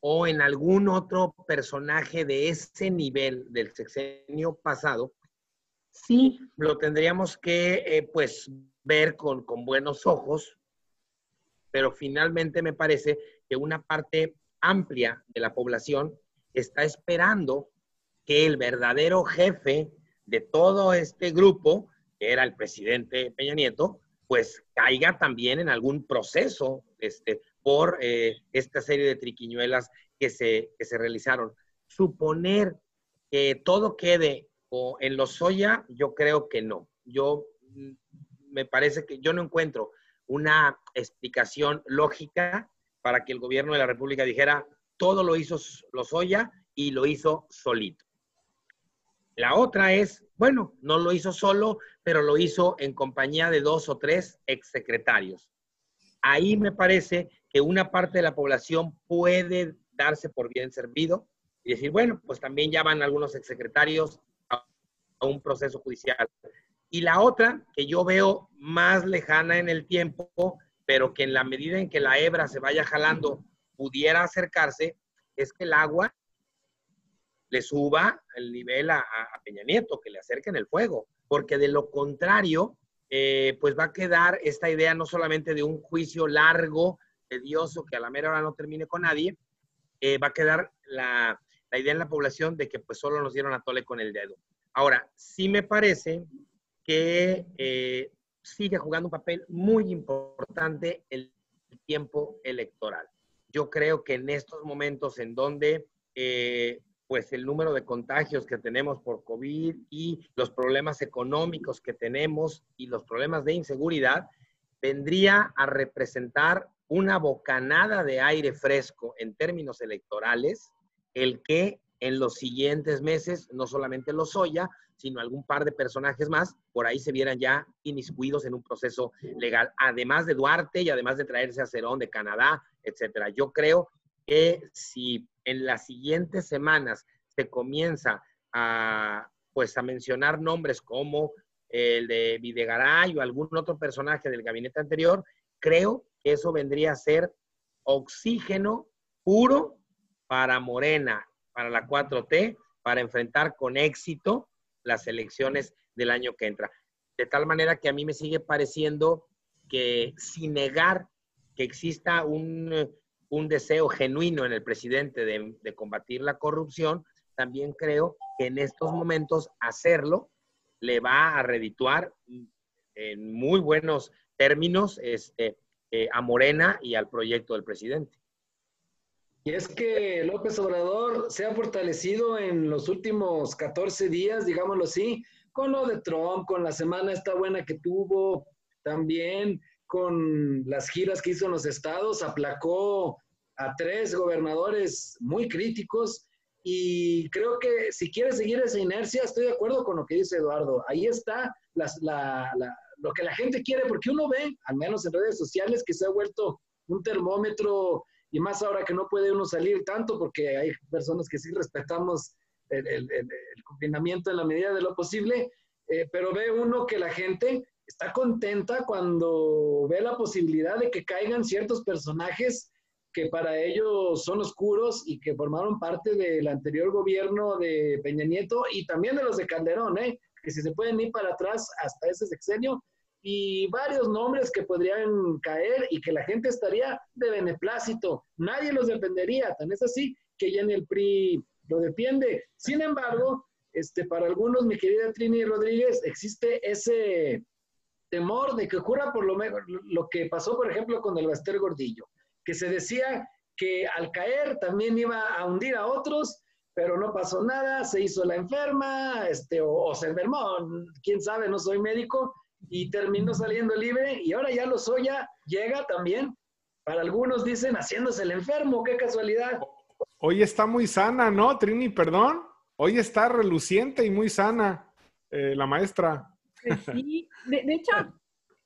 o en algún otro personaje de ese nivel del sexenio pasado, sí lo tendríamos que eh, pues ver con, con buenos ojos, pero finalmente me parece que una parte amplia de la población está esperando que el verdadero jefe de todo este grupo, que era el presidente Peña Nieto, pues caiga también en algún proceso este, por eh, esta serie de triquiñuelas que se, que se realizaron. Suponer que todo quede en los soya, yo creo que no. Yo mm, me parece que yo no encuentro una explicación lógica para que el gobierno de la República dijera, todo lo hizo Lozoya y lo hizo solito. La otra es, bueno, no lo hizo solo, pero lo hizo en compañía de dos o tres exsecretarios. Ahí me parece que una parte de la población puede darse por bien servido y decir, bueno, pues también ya van algunos exsecretarios a, a un proceso judicial. Y la otra, que yo veo más lejana en el tiempo, pero que en la medida en que la hebra se vaya jalando pudiera acercarse, es que el agua le suba el nivel a, Peña Nieto, que le acerquen el fuego, porque de lo contrario, eh, pues va a quedar esta idea no solamente de un juicio largo, tedioso, que a la mera hora no termine con nadie, eh, va a quedar la, la, idea en la población de que pues solo nos dieron a tole con el dedo. Ahora, sí me parece que eh, sigue jugando un papel muy importante el tiempo electoral. Yo creo que en estos momentos en donde pues el número de contagios que tenemos por COVID y los problemas económicos que tenemos y los problemas de inseguridad, vendría a representar una bocanada de aire fresco en términos electorales, el que en los siguientes meses no solamente los Soya, sino algún par de personajes más, por ahí se vieran ya inmiscuidos en un proceso legal, además de Duarte y además de traerse a Cerón de Canadá, etcétera. Yo creo que si en las siguientes semanas se comienza a, pues, a mencionar nombres como el de Videgaray o algún otro personaje del gabinete anterior, creo que eso vendría a ser oxígeno puro para Morena, para la 4T, para enfrentar con éxito las elecciones del año que entra. De tal manera que a mí me sigue pareciendo que sin negar que exista un, deseo genuino en el presidente de, combatir la corrupción, también creo que en estos momentos hacerlo le va a redituar en muy buenos términos este, eh, a Morena y al proyecto del presidente. Y es que López Obrador se ha fortalecido en los últimos 14 días, digámoslo así, con lo de Trump, con la semana esta buena que tuvo, también con las giras que hizo en los estados, aplacó a tres gobernadores muy críticos y creo que si quiere seguir esa inercia, estoy de acuerdo con lo que dice Eduardo. Ahí está lo que la gente quiere, porque uno ve, al menos en redes sociales, que se ha vuelto un termómetro y más ahora que no puede uno salir tanto porque hay personas que sí respetamos el, confinamiento en la medida de lo posible, eh, pero ve uno que la gente está contenta cuando ve la posibilidad de que caigan ciertos personajes que para ellos son oscuros y que formaron parte del anterior gobierno de Peña Nieto y también de los de Calderón, ¿eh? que si se pueden ir para atrás hasta ese sexenio, y varios nombres que podrían caer y que la gente estaría de beneplácito. Nadie los defendería, tan es así que ya en el PRI lo defiende. Sin embargo, este, para algunos, mi querida Trini Rodríguez, existe ese temor de que ocurra por lo, lo que pasó, por ejemplo, con el Baster Gordillo, que se decía que al caer también iba a hundir a otros, pero no pasó nada, se hizo la enferma, este, o, se enfermó, quién sabe, no soy médico, y terminó saliendo libre, y ahora ya Lozoya llega también, para algunos dicen, haciéndose el enfermo, qué casualidad. Hoy está muy sana, ¿no, Trini? Perdón. Hoy está reluciente y muy sana eh, la maestra. Sí, de, hecho,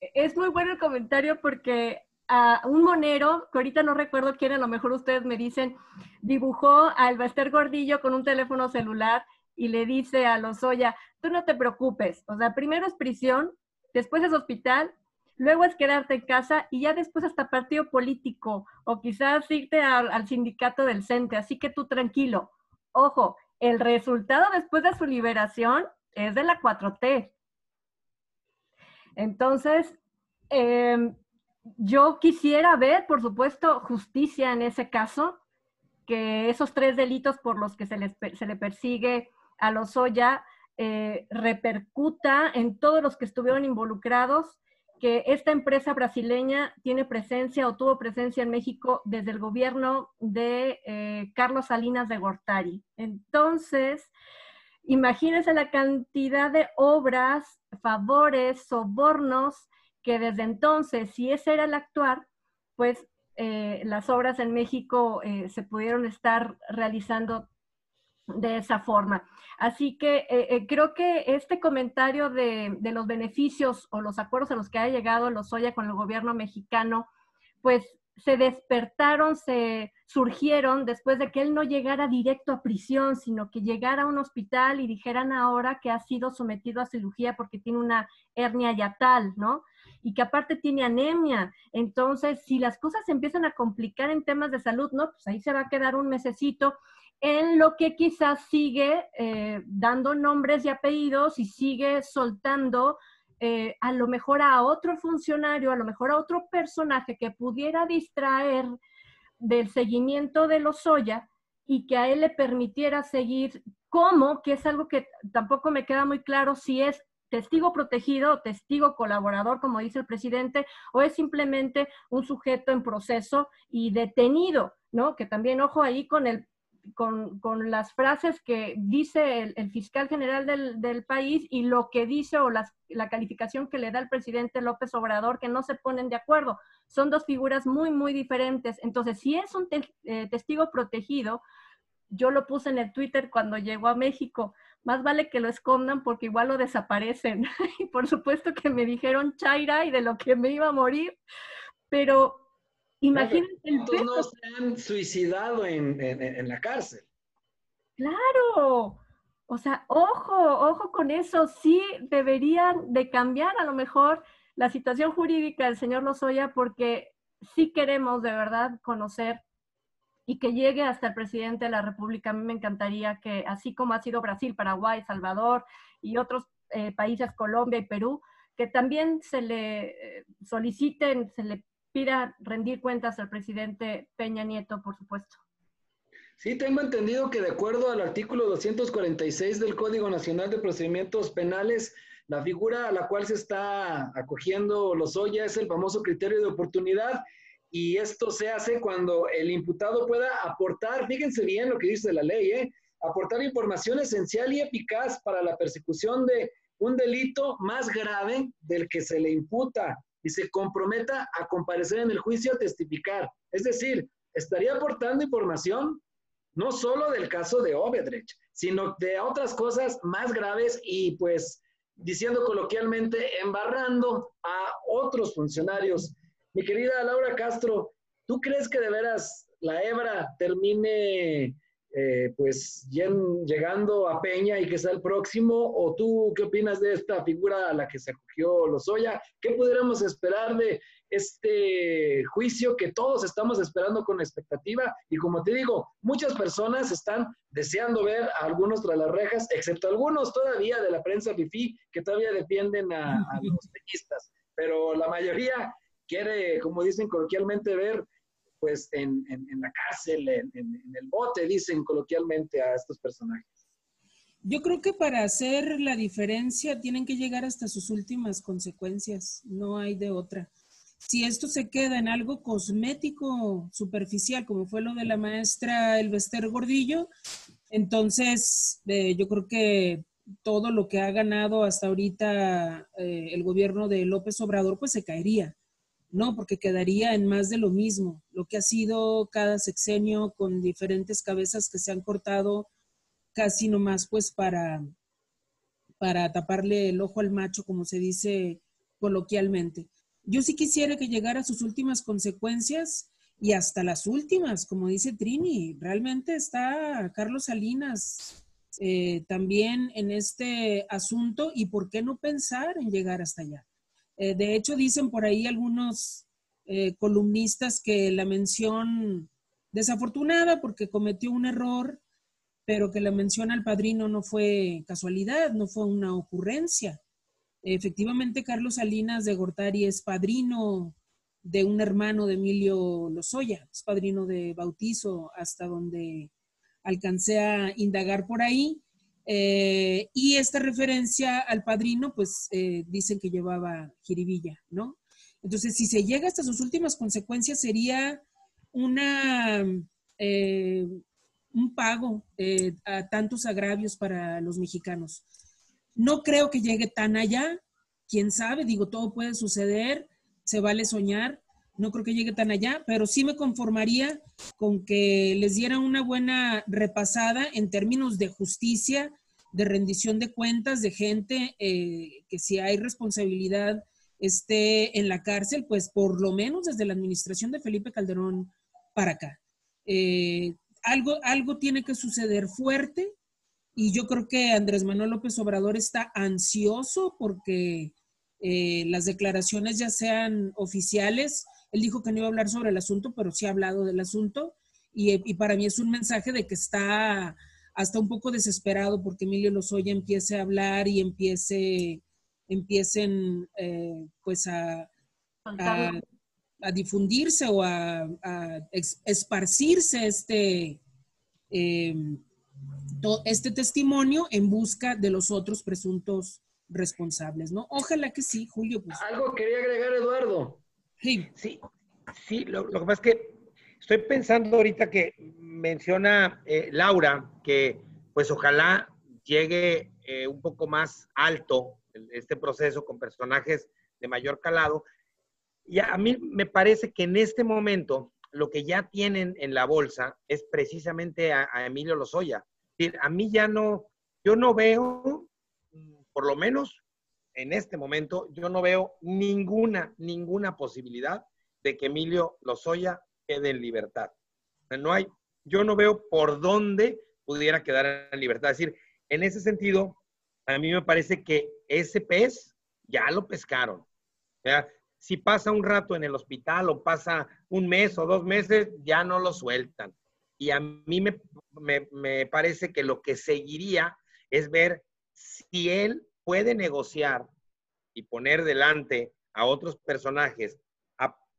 es muy bueno el comentario porque a un monero, que ahorita no recuerdo quién, a lo mejor ustedes me dicen, dibujó al Baster Gordillo con un teléfono celular y le dice a Lozoya, tú no te preocupes, o sea, primero es prisión, después es hospital, luego es quedarte en casa y ya después hasta partido político o quizás irte al, al sindicato del CENTE, así que tú tranquilo. Ojo, el resultado después de su liberación es de la 4T. Entonces, eh, yo quisiera ver, por supuesto, justicia en ese caso, que esos tres delitos por los que se, le persigue a Lozoya eh, repercuta en todos los que estuvieron involucrados, que esta empresa brasileña tiene presencia o tuvo presencia en México desde el gobierno de eh, Carlos Salinas de Gortari. Entonces, imagínense la cantidad de obras, favores, sobornos que desde entonces, si ese era el actuar, pues eh, las obras en México eh, se pudieron estar realizando de esa forma. Así que eh, creo que este comentario de, los beneficios o los acuerdos a los que ha llegado Lozoya con el gobierno mexicano, pues se despertaron, se surgieron después de que él no llegara directo a prisión, sino que llegara a un hospital y dijeran ahora que ha sido sometido a cirugía porque tiene una hernia yatal, ¿no? y que aparte tiene anemia. Entonces, si las cosas se empiezan a complicar en temas de salud, ¿no? Pues ahí se va a quedar un mesecito en lo que quizás sigue eh, dando nombres y apellidos y sigue soltando eh, a lo mejor a otro funcionario, a lo mejor a otro personaje que pudiera distraer del seguimiento de los Lozoya y que a él le permitiera seguir cómo, que es algo que tampoco me queda muy claro si es testigo protegido, testigo colaborador, como dice el presidente, o es simplemente un sujeto en proceso y detenido, ¿no? Que también, ojo ahí con el con, las frases que dice el, fiscal general del, país y lo que dice o la calificación que le da el presidente López Obrador, que no se ponen de acuerdo. Son dos figuras muy, muy diferentes. Entonces, si es un eh, testigo protegido, yo lo puse en el Twitter cuando llegó a México, más vale que lo escondan porque igual lo desaparecen. y por supuesto que me dijeron Chaira y de lo que me iba a morir, pero imagínense el no se han suicidado en, en, la cárcel. Claro. O sea, ojo, ojo con eso. Sí deberían de cambiar a lo mejor la situación jurídica del señor Lozoya porque sí queremos de verdad conocer y que llegue hasta el presidente de la República. A mí me encantaría que, así como ha sido Brasil, Paraguay, Salvador y otros eh, países, Colombia y Perú, que también se le eh, soliciten, se le pida rendir cuentas al presidente Peña Nieto, por supuesto. Sí, tengo entendido que de acuerdo al artículo 246 del Código Nacional de Procedimientos Penales, la figura a la cual se está acogiendo Lozoya es el famoso criterio de oportunidad y esto se hace cuando el imputado pueda aportar, fíjense bien lo que dice la ley, ¿eh? aportar información esencial y eficaz para la persecución de un delito más grave del que se le imputa y se comprometa a comparecer en el juicio a testificar. Es decir, estaría aportando información no solo del caso de Obedrech, sino de otras cosas más graves y pues diciendo coloquialmente, embarrando a otros funcionarios mi querida Laura Castro, ¿tú crees que de veras la hebra termine eh, pues llegando a Peña y que sea el próximo? ¿O tú qué opinas de esta figura a la que se acogió Lozoya? ¿Qué pudiéramos esperar de este juicio que todos estamos esperando con expectativa? Y como te digo, muchas personas están deseando ver a algunos tras las rejas, excepto algunos todavía de la prensa FIFI que todavía defienden a, a los peñistas. Pero la mayoría quiere, como dicen coloquialmente, ver pues en, en, la cárcel, en, en, el bote, dicen coloquialmente a estos personajes. Yo creo que para hacer la diferencia tienen que llegar hasta sus últimas consecuencias, no hay de otra. Si esto se queda en algo cosmético, superficial, como fue lo de la maestra Elvester Gordillo, entonces eh, yo creo que todo lo que ha ganado hasta ahorita eh, el gobierno de López Obrador, pues se caería, ¿no? Porque quedaría en más de lo mismo, lo que ha sido cada sexenio con diferentes cabezas que se han cortado casi nomás pues para, para taparle el ojo al macho, como se dice coloquialmente. Yo sí quisiera que llegara a sus últimas consecuencias y hasta las últimas, como dice Trini. Realmente está Carlos Salinas eh, también en este asunto y por qué no pensar en llegar hasta allá. Eh, de hecho, dicen por ahí algunos eh, columnistas que la mención desafortunada porque cometió un error pero que la mención al padrino no fue casualidad, no fue una ocurrencia. Efectivamente, Carlos Salinas de Gortari es padrino de un hermano de Emilio Lozoya, es padrino de bautizo hasta donde alcancé a indagar por ahí. Eh, y esta referencia al padrino, pues eh, dicen que llevaba jiribilla, ¿no? Entonces, si se llega hasta sus últimas consecuencias, sería una eh, un pago a tantos agravios para los mexicanos. No creo que llegue tan allá, quién sabe, digo, todo puede suceder, se vale soñar, no creo que llegue tan allá, pero sí me conformaría con que les diera una buena repasada en términos de justicia, de rendición de cuentas, de gente eh, que si hay responsabilidad esté en la cárcel, pues por lo menos desde la administración de Felipe Calderón para acá. Eh, algo, algo tiene que suceder fuerte y yo creo que Andrés Manuel López Obrador está ansioso porque eh, las declaraciones ya sean oficiales. Él dijo que no iba a hablar sobre el asunto, pero sí ha hablado del asunto y, para mí es un mensaje de que está hasta un poco desesperado porque Emilio Lozoya empiece a hablar y empiece, empiecen eh, pues a, a difundirse o a, esparcirse este, em, este testimonio en busca de los otros presuntos responsables, ¿no? Ojalá que sí, Julio. Pues. Algo quería agregar, Eduardo. Sí, sí, sí lo, que pasa es que estoy pensando ahorita que menciona eh, Laura que pues ojalá llegue eh, un poco más alto este proceso con personajes de mayor calado, y a mí me parece que en este momento lo que ya tienen en la bolsa es precisamente a, Emilio Lozoya. A mí ya no, yo no veo, por lo menos en este momento, yo no veo ninguna, ninguna posibilidad de que Emilio Lozoya quede en libertad. No hay, yo no veo por dónde pudiera quedar en libertad. Es decir, en ese sentido, a mí me parece que ese pez ya lo pescaron si pasa un rato en el hospital o pasa un mes o dos meses, ya no lo sueltan. Y a mí me, parece que lo que seguiría es ver si él puede negociar y poner delante a otros personajes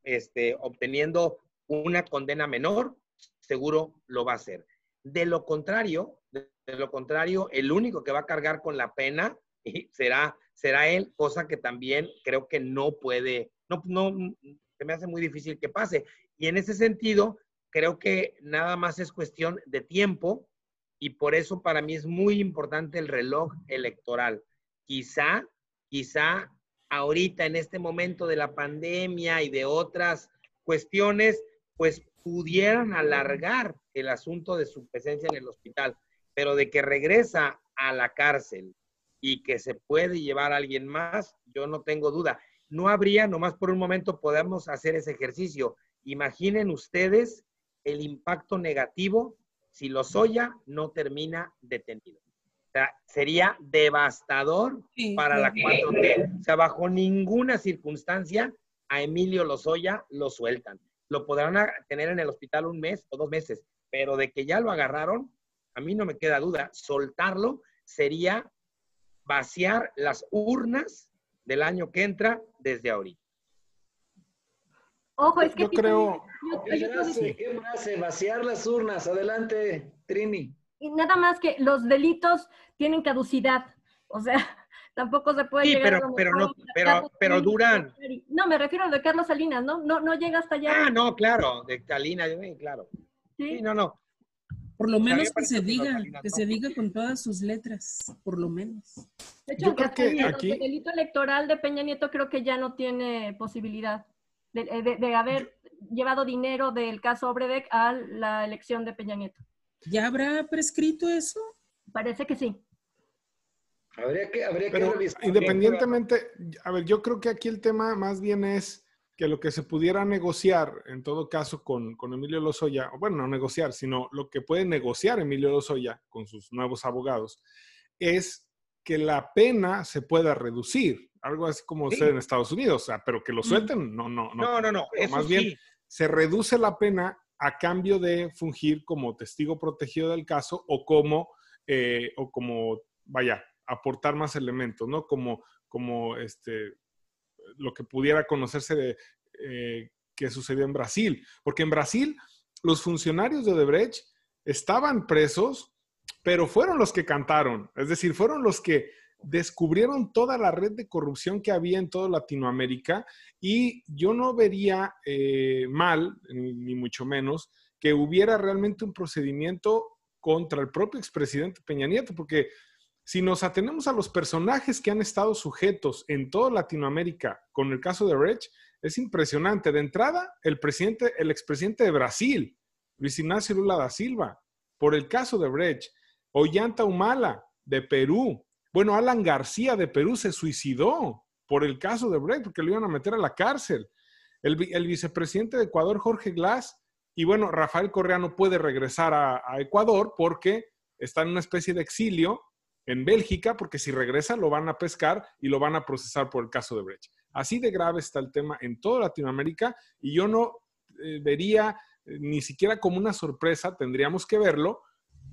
este, obteniendo una condena menor, seguro lo va a hacer. De lo contrario, de, lo contrario, el único que va a cargar con la pena será será él, cosa que también creo que no puede, no, no, se me hace muy difícil que pase. Y en ese sentido, creo que nada más es cuestión de tiempo y por eso para mí es muy importante el reloj electoral. Quizá, quizá ahorita en este momento de la pandemia y de otras cuestiones, pues pudieran alargar el asunto de su presencia en el hospital, pero de que regresa a la cárcel y que se puede llevar a alguien más, yo no tengo duda. No habría, nomás por un momento podemos hacer ese ejercicio. Imaginen ustedes el impacto negativo si Lozoya no termina detenido. O sea, sería devastador para la 4T. O sea, bajo ninguna circunstancia a Emilio Lozoya lo sueltan. Lo podrán tener en el hospital un mes o dos meses, pero de que ya lo agarraron, a mí no me queda duda. Soltarlo sería vaciar las urnas del año que entra desde ahorita. Ojo, es que yo creo... ¿Qué hace? Vaciar las urnas. Adelante, Trini. Y nada más que los delitos tienen caducidad. O sea, tampoco se puede sí, llegar pero, pero, no, pero, pero duran. No, me refiero a lo de Carlos Salinas, ¿no? No, no llega hasta allá. Ah, no, claro, de Salinas, claro. Sí, no, no. Por lo menos que se diga, que se diga con todas sus letras, por lo menos. De hecho, que aquí... el delito electoral de Peña Nieto creo que ya no tiene posibilidad de, de haber llevado dinero del caso Obredec a la elección de Peña Nieto. ¿Ya habrá prescrito eso? Parece que sí. Habría que, habría Pero Independientemente, a ver, yo creo que aquí el tema más bien es que lo que se pudiera negociar, en todo caso, con, con Emilio Lozoya, bueno, no negociar, sino lo que puede negociar Emilio Lozoya con sus nuevos abogados, es que la pena se pueda reducir, algo así como sí. en Estados Unidos, o sea, pero que lo suelten, no, no, no. No, no, no. Más bien, se reduce la pena a cambio de fungir como testigo protegido del caso o como, eh, o como, vaya, aportar más elementos, ¿no? Como, como este, lo que pudiera conocerse de eh, que sucedió en Brasil. Porque en Brasil los funcionarios de Odebrecht estaban presos, pero fueron los que cantaron. Es decir, fueron los que descubrieron toda la red de corrupción que había en toda Latinoamérica y yo no vería eh, mal, ni mucho menos, que hubiera realmente un procedimiento contra el propio expresidente Peña Nieto, porque si nos atenemos a los personajes que han estado sujetos en toda Latinoamérica con el caso de Rech, es impresionante. De entrada, el presidente, el expresidente de Brasil, Luis Ignacio Lula da Silva, por el caso de Brecht, Ollanta Humala, de Perú, bueno, Alan García de Perú se suicidó por el caso de Brecht, porque lo iban a meter a la cárcel. El, vicepresidente de Ecuador, Jorge Glass, y bueno, Rafael Correa no puede regresar a, Ecuador porque está en una especie de exilio en Bélgica, porque si regresa lo van a pescar y lo van a procesar por el caso de Brecht. Así de grave está el tema en toda Latinoamérica y yo no eh, vería eh, ni siquiera como una sorpresa, tendríamos que verlo,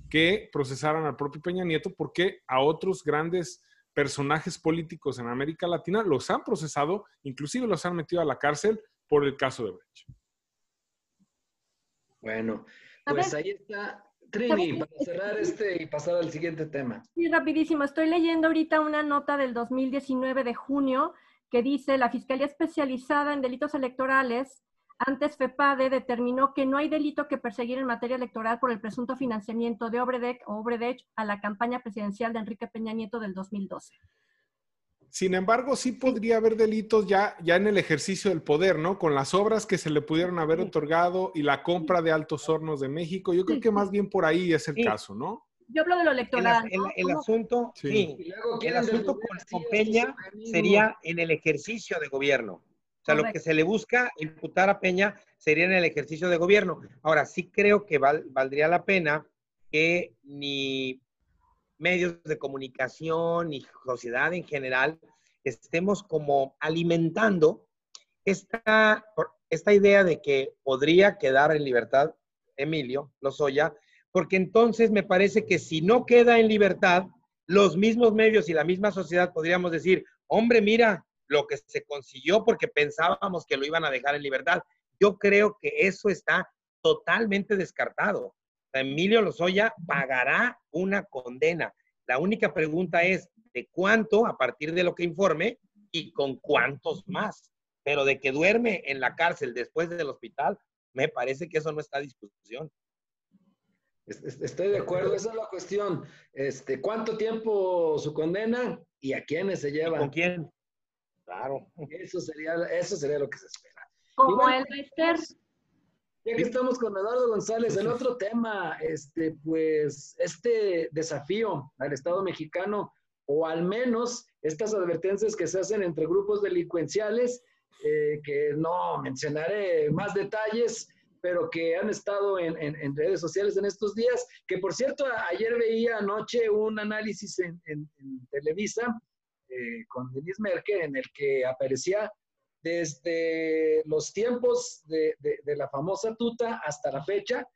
que procesaran al propio Peña Nieto porque a otros grandes personajes políticos en América Latina los han procesado, inclusive los han metido a la cárcel por el caso de Brecht. Bueno, pues ahí está Trini, para cerrar este y pasar al siguiente tema. Sí, rapidísimo. Estoy leyendo ahorita una nota del 2019 de junio que dice la Fiscalía Especializada en Delitos Electorales antes FEPADE determinó que no hay delito que perseguir en materia electoral por el presunto financiamiento de Obredec o Obredech a la campaña presidencial de Enrique Peña Nieto del 2012. Sin embargo, sí podría haber delitos ya, ya en el ejercicio del poder, ¿no? Con las obras que se le pudieron haber otorgado y la compra de Altos Hornos de México. Yo creo que más bien por ahí es el caso, ¿no? Yo hablo de lo electoral. El, asunto, sí. El asunto con Peña sería en el ejercicio de gobierno. O sea, lo que se le busca imputar a Peña sería en el ejercicio de gobierno. Ahora, sí creo que valdría la pena que ni medios de comunicación ni sociedad en general estemos como alimentando esta, esta idea de que podría quedar en libertad Emilio Lozoya, porque entonces me parece que si no queda en libertad, los mismos medios y la misma sociedad podríamos decir, hombre, mira, lo que se consiguió porque pensábamos que lo iban a dejar en libertad. Yo creo que eso está totalmente descartado. Emilio Lozoya pagará una condena. La única pregunta es de cuánto a partir de lo que informe y con cuántos más. Pero de que duerme en la cárcel después del hospital, me parece que eso no está a discusión. Estoy de acuerdo, esa es la cuestión. Este, ¿Cuánto tiempo su condena y a quiénes se lleva? ¿Con quién? Claro. Eso sería, eso sería lo que se espera. Como el Bester. Ya que estamos con Eduardo González, el otro tema, este, pues, este desafío al Estado mexicano, o al menos estas advertencias que se hacen entre grupos delincuenciales, eh, que no mencionaré más detalles, pero que han estado en, en, redes sociales en estos días, que por cierto, ayer veía anoche un análisis en, en Televisa eh, con Denise Merkel, en el que aparecía desde los tiempos de, la famosa tuta hasta la fecha,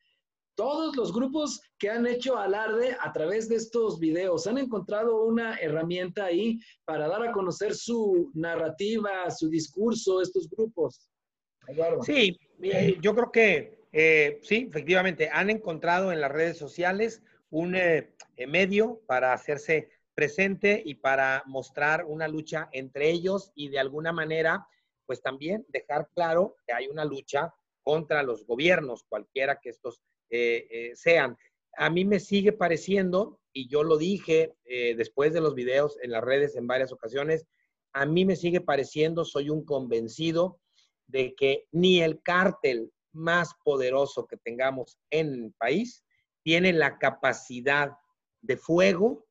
todos los grupos que han hecho alarde a través de estos videos han encontrado una herramienta ahí para dar a conocer su narrativa, su discurso, estos grupos. Sí, yo creo que eh, sí, efectivamente, han encontrado en las redes sociales un eh, medio para hacerse presente y para mostrar una lucha entre ellos y de alguna manera, pues también dejar claro que hay una lucha contra los gobiernos, cualquiera que estos eh, eh, sean. A mí me sigue pareciendo, y yo lo dije eh, después de los videos en las redes en varias ocasiones, a mí me sigue pareciendo, soy un convencido de que ni el cártel más poderoso que tengamos en el país tiene la capacidad de fuego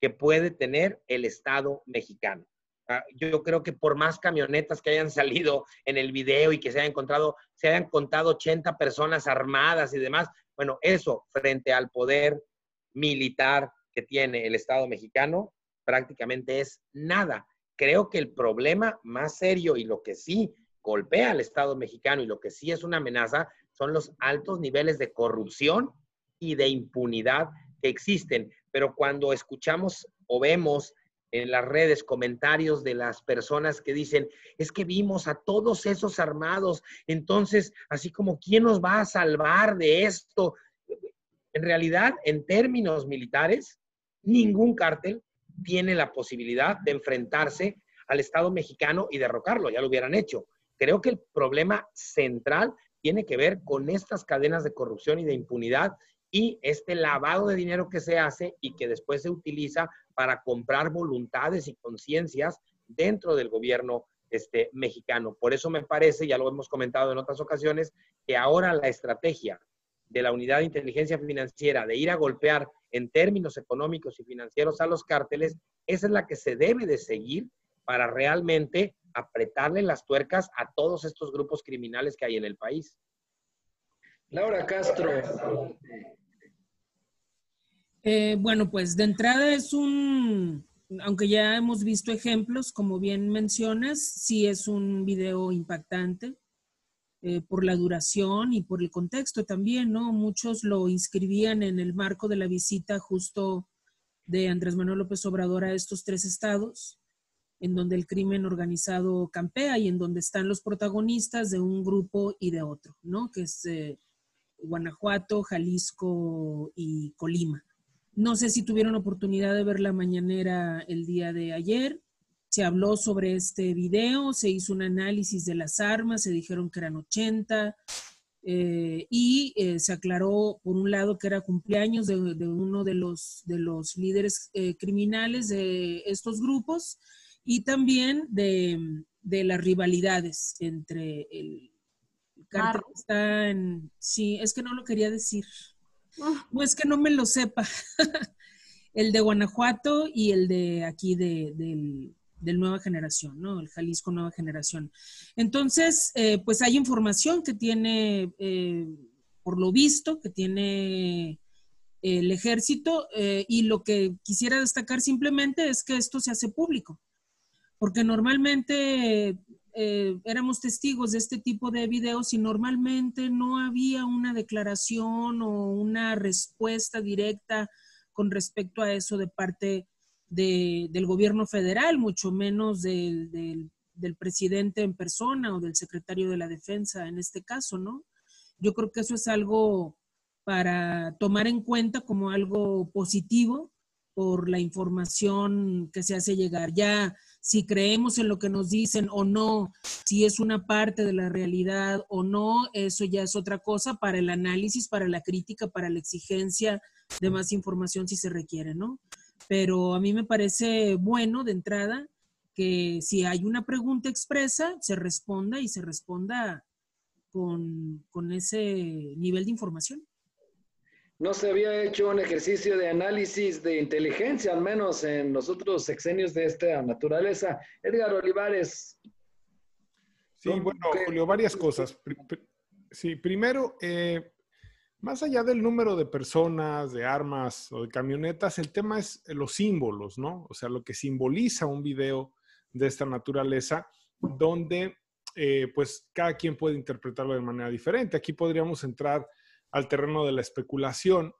que puede tener el Estado mexicano. Ah, yo creo que por más camionetas que hayan salido en el video y que se hayan encontrado, se hayan contado 80 personas armadas y demás, bueno, eso frente al poder militar que tiene el Estado mexicano prácticamente es nada. Creo que el problema más serio y lo que sí golpea al Estado mexicano y lo que sí es una amenaza son los altos niveles de corrupción y de impunidad que existen. Pero cuando escuchamos o vemos en las redes comentarios de las personas que dicen, es que vimos a todos esos armados, entonces, así como, ¿quién nos va a salvar de esto? En realidad, en términos militares, ningún cártel tiene la posibilidad de enfrentarse al Estado mexicano y derrocarlo, ya lo hubieran hecho. Creo que el problema central tiene que ver con estas cadenas de corrupción y de impunidad y este lavado de dinero que se hace y que después se utiliza para comprar voluntades y conciencias dentro del gobierno este, mexicano. Por eso me parece, ya lo hemos comentado en otras ocasiones, que ahora la estrategia de la unidad de inteligencia financiera de ir a golpear en términos económicos y financieros a los cárteles, esa es la que se debe de seguir para realmente apretarle las tuercas a todos estos grupos criminales que hay en el país. Laura Castro, eh, bueno, pues de entrada es un, aunque ya hemos visto ejemplos, como bien mencionas, sí es un video impactante eh, por la duración y por el contexto también, ¿no? Muchos lo inscribían en el marco de la visita justo de Andrés Manuel López Obrador a estos tres estados, en donde el crimen organizado campea y en donde están los protagonistas de un grupo y de otro, ¿no? Que es eh, Guanajuato, Jalisco y Colima. No sé si tuvieron oportunidad de ver la mañanera el día de ayer. Se habló sobre este video, se hizo un análisis de las armas, se dijeron que eran 80 eh, y eh, se aclaró, por un lado, que era cumpleaños de, uno de los, de los líderes eh, criminales de estos grupos y también de, las rivalidades entre el, cartel que está en... Sí, es que no lo quería decir. No es que no me lo sepa. el de Guanajuato y el de aquí de, del, Nueva Generación, ¿no? El Jalisco Nueva Generación. Entonces, eh, pues hay información que tiene, eh, por lo visto, que tiene el ejército eh, y lo que quisiera destacar simplemente es que esto se hace público, porque normalmente eh, éramos testigos de este tipo de videos y normalmente no había una declaración o una respuesta directa con respecto a eso de parte del gobierno federal, mucho menos del, del, presidente en persona o del secretario de la defensa en este caso, ¿no? Yo creo que eso es algo para tomar en cuenta como algo positivo por la información que se hace llegar. Ya si creemos en lo que nos dicen o no, si es una parte de la realidad o no, eso ya es otra cosa para el análisis, para la crítica, para la exigencia de más información si se requiere, ¿no? Pero a mí me parece bueno de entrada que si hay una pregunta expresa, se responda y se responda con, con ese nivel de información no se había hecho un ejercicio de análisis de inteligencia, al menos en los otros sexenios de esta naturaleza. Edgar Olivares. Sí, bueno, Julio, varias cosas. Sí, primero, eh, más allá del número de personas, de armas o de camionetas, el tema es los símbolos, ¿no? O sea, lo que simboliza un video de esta naturaleza, donde eh, pues cada quien puede interpretarlo de manera diferente. Aquí podríamos entrar al terreno de la especulación.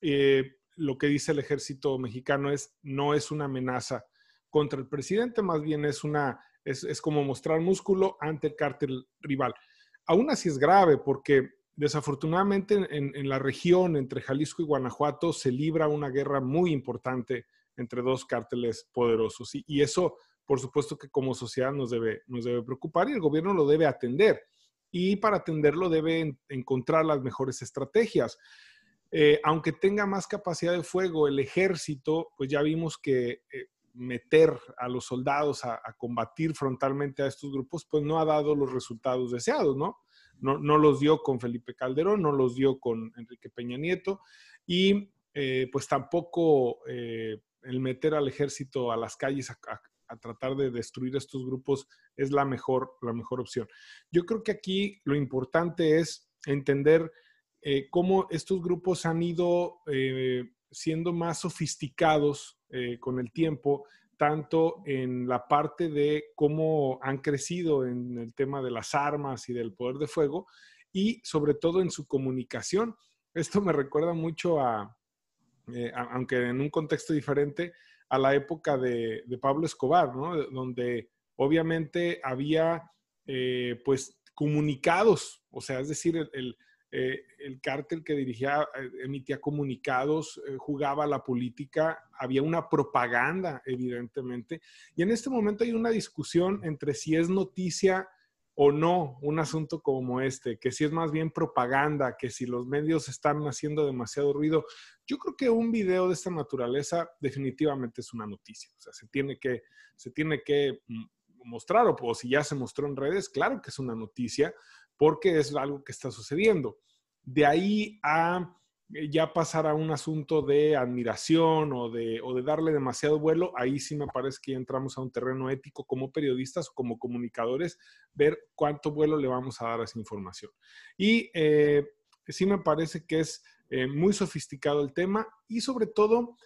Eh, lo que dice el ejército mexicano es no es una amenaza contra el presidente, más bien es una es, como mostrar músculo ante el cártel rival. Aún así es grave porque desafortunadamente en, la región entre Jalisco y Guanajuato se libra una guerra muy importante entre dos cárteles poderosos y, eso, por supuesto que como sociedad nos debe, nos debe preocupar y el gobierno lo debe atender y para atenderlo debe encontrar las mejores estrategias. Eh, aunque tenga más capacidad de fuego el ejército, pues ya vimos que eh, meter a los soldados a, combatir frontalmente a estos grupos, pues no ha dado los resultados deseados, ¿no? No, no los dio con Felipe Calderón, no los dio con Enrique Peña Nieto y eh, pues tampoco el meter al ejército a las calles a, tratar de destruir estos grupos es la mejor, la mejor opción. Yo creo que aquí lo importante es entender eh, cómo estos grupos han ido eh, siendo más sofisticados eh, con el tiempo, tanto en la parte de cómo han crecido en el tema de las armas y del poder de fuego, y sobre todo en su comunicación. Esto me recuerda mucho a, aunque en un contexto diferente, a la época de, Pablo Escobar, ¿no? Donde obviamente había, pues, comunicados, o sea, es decir, el eh, el cártel que dirigía, eh, emitía comunicados, eh, jugaba la política, había una propaganda, evidentemente. Y en este momento hay una discusión entre si es noticia o no un asunto como este, que si es más bien propaganda, que si los medios están haciendo demasiado ruido. Yo creo que un video de esta naturaleza definitivamente es una noticia. O sea, se tiene que, se tiene que mm, mostrar, o si ya se mostró en redes, claro que es una noticia, porque es algo que está sucediendo. De ahí a ya pasar a un asunto de admiración o de, o de darle demasiado vuelo, ahí sí me parece que ya entramos a un terreno ético como periodistas o como comunicadores, ver cuánto vuelo le vamos a dar a esa información. Y eh, sí me parece que es eh, muy sofisticado el tema y sobre todo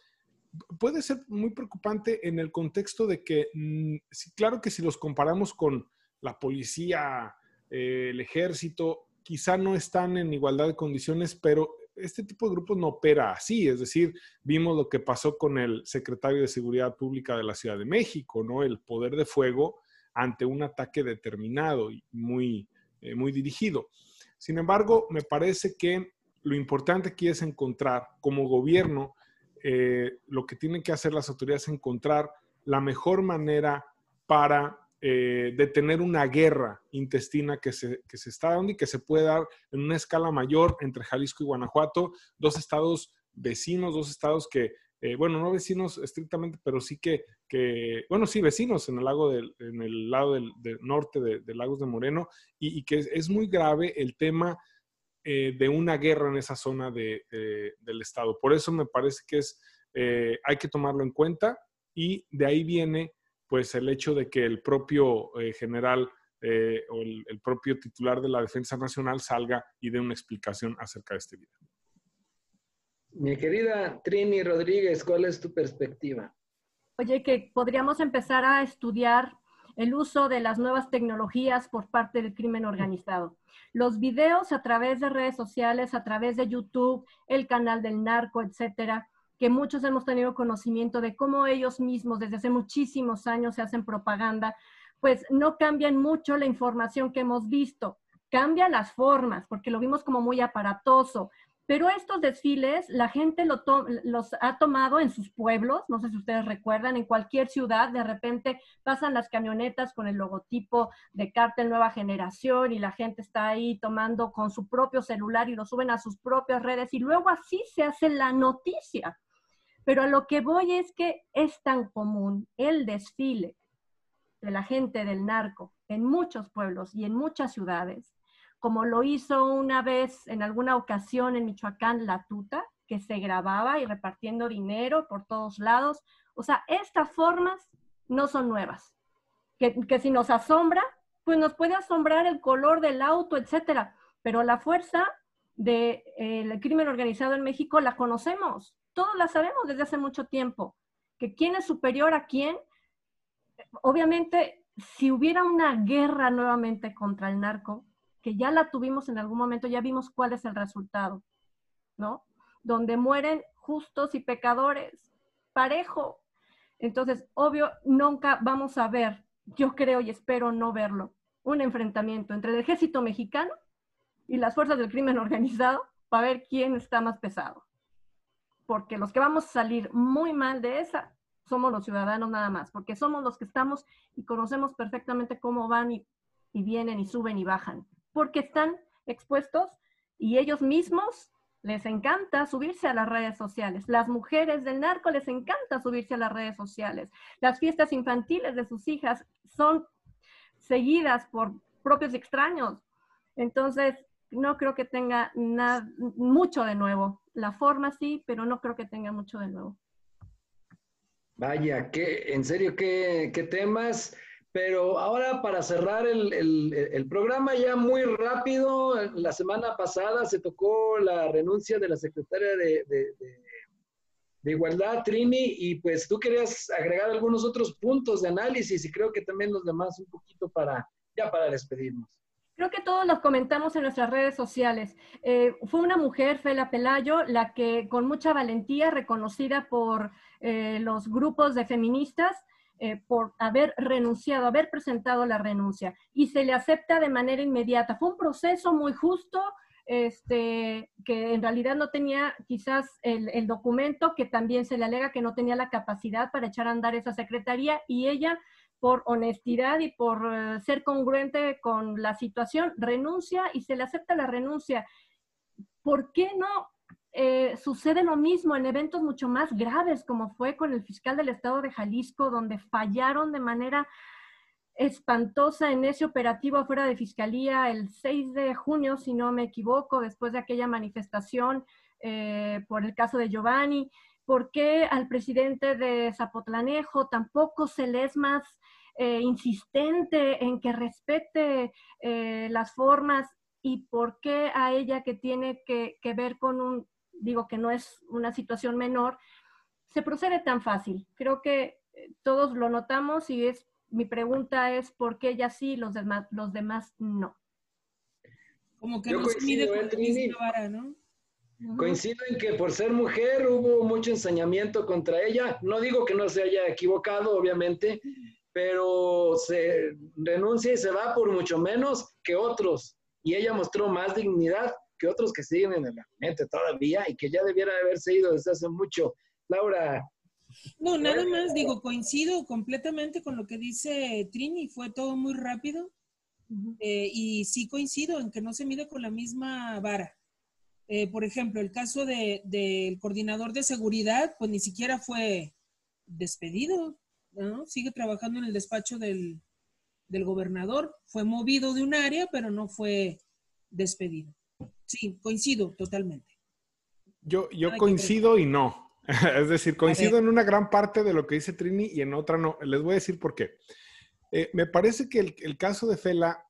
puede ser muy preocupante en el contexto de que, mm, claro que si los comparamos con la policía eh, el ejército, quizá no están en igualdad de condiciones, pero este tipo de grupos no opera así. Es decir, vimos lo que pasó con el secretario de Seguridad Pública de la Ciudad de México, ¿no? El poder de fuego ante un ataque determinado y muy, eh, muy dirigido. Sin embargo, me parece que lo importante aquí es encontrar, como gobierno, eh, lo que tienen que hacer las autoridades es encontrar la mejor manera para eh, de tener una guerra intestina que se, que se está dando y que se puede dar en una escala mayor entre Jalisco y Guanajuato, dos estados vecinos, dos estados que, eh, bueno, no vecinos estrictamente, pero sí que, que, bueno, sí, vecinos en el, lago del, en el lado del, norte de, Lagos de Moreno, y, que es, muy grave el tema eh, de una guerra en esa zona de, del estado. Por eso me parece que es, hay que tomarlo en cuenta y de ahí viene pues el hecho de que el propio eh, general eh, o el, propio titular de la Defensa Nacional salga y dé una explicación acerca de este video. Mi querida Trini Rodríguez, ¿cuál es tu perspectiva? Oye, que podríamos empezar a estudiar el uso de las nuevas tecnologías por parte del crimen organizado. Los videos a través de redes sociales, a través de YouTube, el canal del narco, etcétera, que muchos hemos tenido conocimiento de cómo ellos mismos desde hace muchísimos años se hacen propaganda, pues no cambian mucho la información que hemos visto, cambian las formas, porque lo vimos como muy aparatoso. Pero estos desfiles, la gente los ha tomado en sus pueblos, no sé si ustedes recuerdan, en cualquier ciudad, de repente pasan las camionetas con el logotipo de Cártel Nueva Generación y la gente está ahí tomando con su propio celular y lo suben a sus propias redes y luego así se hace la noticia. Pero a lo que voy es que es tan común el desfile de la gente del narco en muchos pueblos y en muchas ciudades, como lo hizo una vez en alguna ocasión en Michoacán la tuta, que se grababa y repartiendo dinero por todos lados. O sea, estas formas no son nuevas. Que, si nos asombra, pues nos puede asombrar el color del auto, etcétera. Pero la fuerza del de, crimen organizado en México la conocemos todos la sabemos desde hace mucho tiempo, que quién es superior a quién. Obviamente, si hubiera una guerra nuevamente contra el narco, que ya la tuvimos en algún momento, ya vimos cuál es el resultado, ¿no? Donde mueren justos y pecadores, parejo. Entonces, obvio, nunca vamos a ver, yo creo y espero no verlo, un enfrentamiento entre el ejército mexicano y las fuerzas del crimen organizado para ver quién está más pesado. Porque los que vamos a salir muy mal de esa somos los ciudadanos nada más, porque somos los que estamos y conocemos perfectamente cómo van y, vienen y suben y bajan, porque están expuestos y ellos mismos les encanta subirse a las redes sociales. Las mujeres del narco les encanta subirse a las redes sociales. Las fiestas infantiles de sus hijas son seguidas por propios extraños. Entonces, no creo que tenga nada, mucho de nuevo. La forma sí, pero no creo que tenga mucho de nuevo. Vaya, qué, en serio, qué, qué temas. Pero ahora para cerrar el, programa ya muy rápido, la semana pasada se tocó la renuncia de la secretaria de, de, Igualdad, Trini, y pues tú querías agregar algunos otros puntos de análisis y creo que también los demás un poquito para, ya para despedirnos. Creo que todos los comentamos en nuestras redes sociales. Eh, fue una mujer, Fela Pelayo, la que con mucha valentía, reconocida por eh, los grupos de feministas, eh, por haber renunciado, haber presentado la renuncia y se le acepta de manera inmediata. Fue un proceso muy justo, este, que en realidad no tenía quizás el, documento, que también se le alega que no tenía la capacidad para echar a andar esa secretaría y ella, por honestidad y por eh, ser congruente con la situación, renuncia y se le acepta la renuncia. ¿Por qué no eh, sucede lo mismo en eventos mucho más graves, como fue con el fiscal del estado de Jalisco, donde fallaron de manera espantosa en ese operativo afuera de fiscalía el 6 de junio, si no me equivoco, después de aquella manifestación eh, por el caso de Giovanni. ¿Por qué al presidente de Zapotlanejo tampoco se le es más eh, insistente en que respete las formas y por qué a ella que tiene que, ver con un digo que no es una situación menor, se procede tan fácil. Creo que eh, todos lo notamos y es mi pregunta es por qué ella sí, los demás, los demás no. Como que no se mide con la vara, ¿no? Coincido en que por ser mujer hubo mucho ensañamiento contra ella. No digo que no se haya equivocado, obviamente, pero se renuncia y se va por mucho menos que otros. Y ella mostró más dignidad que otros que siguen en el ambiente todavía y que ya debiera haberse ido desde hace mucho. Laura. No, nada más digo, coincido completamente con lo que dice Trini, fue todo muy rápido eh, y sí coincido en que no se mide con la misma vara. Eh, por ejemplo, el caso del de, coordinador de seguridad, pues ni siquiera fue despedido, ¿no? Sigue trabajando en el despacho del, del gobernador, fue movido de un área, pero no fue despedido. Sí, coincido totalmente. Yo, yo coincido y no. es decir, coincido en una gran parte de lo que dice Trini y en otra no. Les voy a decir por qué. Eh, me parece que el, caso de Fela,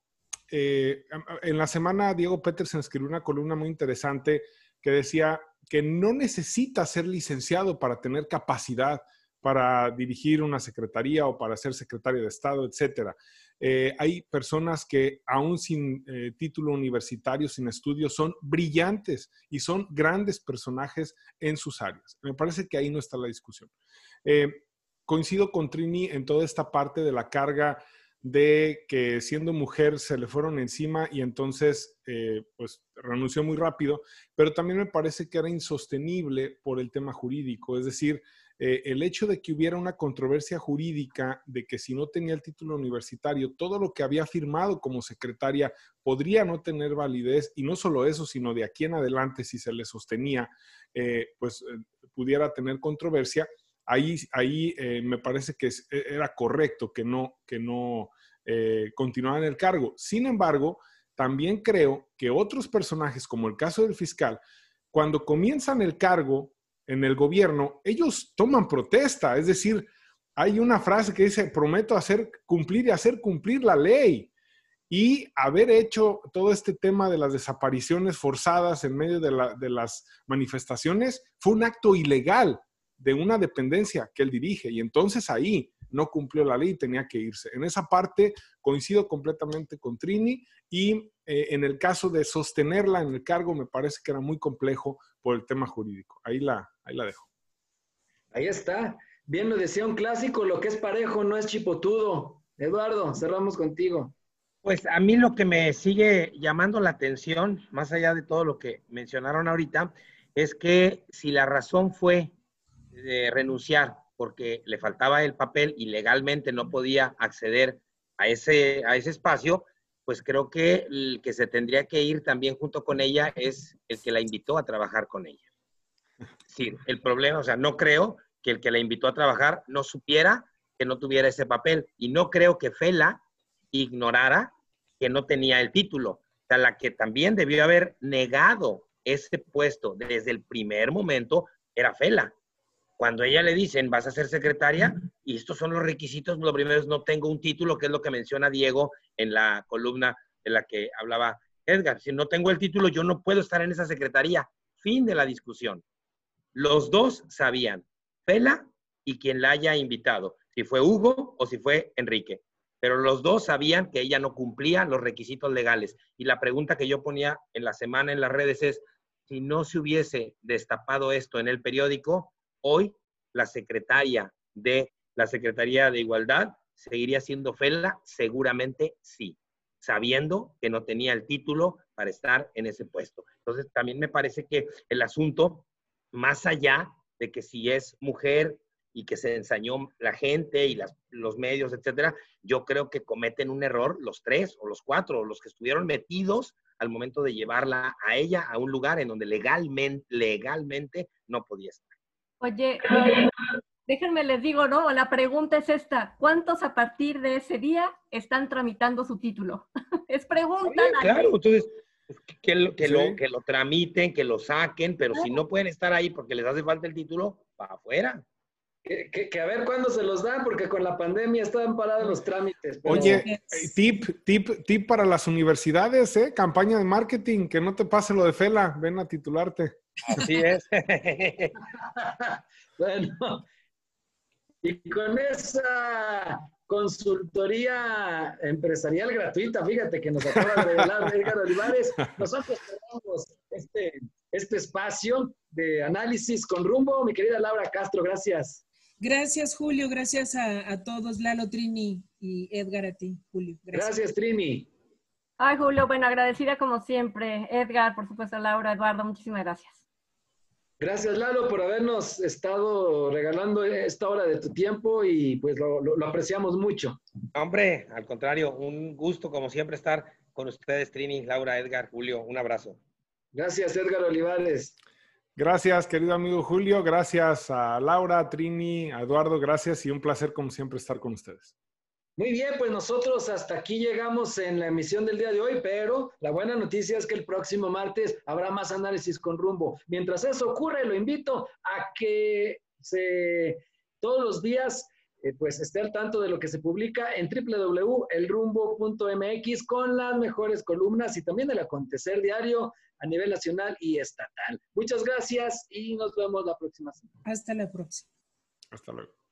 eh, en la semana Diego Petersen escribió una columna muy interesante que decía que no necesita ser licenciado para tener capacidad para dirigir una secretaría o para ser secretario de Estado, etcétera. Eh, hay personas que aún sin eh, título universitario, sin estudios, son brillantes y son grandes personajes en sus áreas. Me parece que ahí no está la discusión. Eh, coincido con Trini en toda esta parte de la carga de que siendo mujer se le fueron encima y entonces pues renunció muy rápido, pero también me parece que era insostenible por el tema jurídico, es decir, eh, el hecho de que hubiera una controversia jurídica de que si no tenía el título universitario, todo lo que había firmado como secretaria podría no tener validez y no solo eso, sino de aquí en adelante, si se le sostenía, eh, pues eh, pudiera tener controversia, ahí, ahí me parece que e, era correcto que no, que no continuara en el cargo. Sin embargo, también creo que otros personajes, como el caso del fiscal, cuando comienzan el cargo, en el gobierno, ellos toman protesta, es decir, hay una frase que dice, prometo hacer cumplir y hacer cumplir la ley. Y haber hecho todo este tema de las desapariciones forzadas en medio de las manifestaciones fue un acto ilegal de una dependencia que él dirige. Y entonces ahí no cumplió la ley y tenía que irse. En esa parte coincido completamente con Trini y eh, en el caso de sostenerla en el cargo me parece que era muy complejo por el tema jurídico. Ahí la, ahí la dejo. Ahí está. Bien lo decía un clásico, lo que es parejo no es chipotudo. Eduardo, cerramos contigo. Pues a mí lo que me sigue llamando la atención, más allá de todo lo que mencionaron ahorita, es que si la razón fue de renunciar porque le faltaba el papel y legalmente no podía acceder a ese, a ese espacio, pues creo que el que se tendría que ir también junto con ella es el que la invitó a trabajar con ella. Sí, el problema, o sea, no creo que el que la invitó a trabajar no supiera que no tuviera ese papel y no creo que Fela ignorara que no tenía el título. O sea, la que también debió haber negado ese puesto desde el primer momento era Fela. Cuando ella le dicen, vas a ser secretaria, y estos son los requisitos, lo primero es no tengo un título, que es lo que menciona Diego en la columna de la que hablaba Edgar. Si no tengo el título, yo no puedo estar en esa secretaría. Fin de la discusión. Los dos sabían, Fela y quien la haya invitado, si fue Hugo o si fue Enrique pero los dos sabían que ella no cumplía los requisitos legales. Y la pregunta que yo ponía en la semana en las redes es, si no se hubiese destapado esto en el periódico, hoy la secretaria de la Secretaría de Igualdad seguiría siendo Fela, seguramente sí, sabiendo que no tenía el título para estar en ese puesto. Entonces, también me parece que el asunto, más allá de que si es mujer y que se ensañó la gente y los medios, etcétera, yo creo que cometen un error los tres o los cuatro, o los que estuvieron metidos al momento de llevarla a ella a un lugar en donde legalmente, legalmente no podía estar. Oye, déjenme les digo, ¿no? La pregunta es esta, ¿cuántos a partir de ese día están tramitando su título? es pregunta. claro, entonces que, lo, que, lo, que lo tramiten, que lo saquen, pero si no pueden estar ahí porque les hace falta el título, para afuera. Que, a ver cuándo se los dan, porque con la pandemia estaban parados los trámites. Oye, eh, tip, tip, tip para las universidades, ¿eh? Campaña de marketing, que no te pase lo de Fela, ven a titularte. Así es. bueno, y con esa consultoría empresarial gratuita, fíjate que nos acaba de revelar Edgar Olivares, nosotros tenemos este, este espacio de análisis con rumbo. Mi querida Laura Castro, gracias. Gracias, Julio. Gracias a, todos, Lalo, Trini y Edgar, a ti, Julio. Gracias, Trini. Ay, Julio, bueno, agradecida como siempre. Edgar, por supuesto, Laura, Eduardo, muchísimas gracias. Gracias, Lalo, por habernos estado regalando esta hora de tu tiempo y pues lo, lo, apreciamos mucho. Hombre, al contrario, un gusto como siempre estar con ustedes, Trini, Laura, Edgar, Julio. Un abrazo. Gracias, Edgar Olivares. Gracias, querido amigo Julio. Gracias a Laura, Trini, a Eduardo. Gracias y un placer, como siempre, estar con ustedes. Muy bien, pues nosotros hasta aquí llegamos en la emisión del día de hoy, pero la buena noticia es que el próximo martes habrá más análisis con rumbo. Mientras eso ocurre, lo invito a que se, todos los días eh, pues esté al tanto de lo que se publica en www.elrumbo.mx con las mejores columnas y también el acontecer diario a nivel nacional y estatal. Muchas gracias y nos vemos la próxima semana. Hasta la próxima. Hasta luego.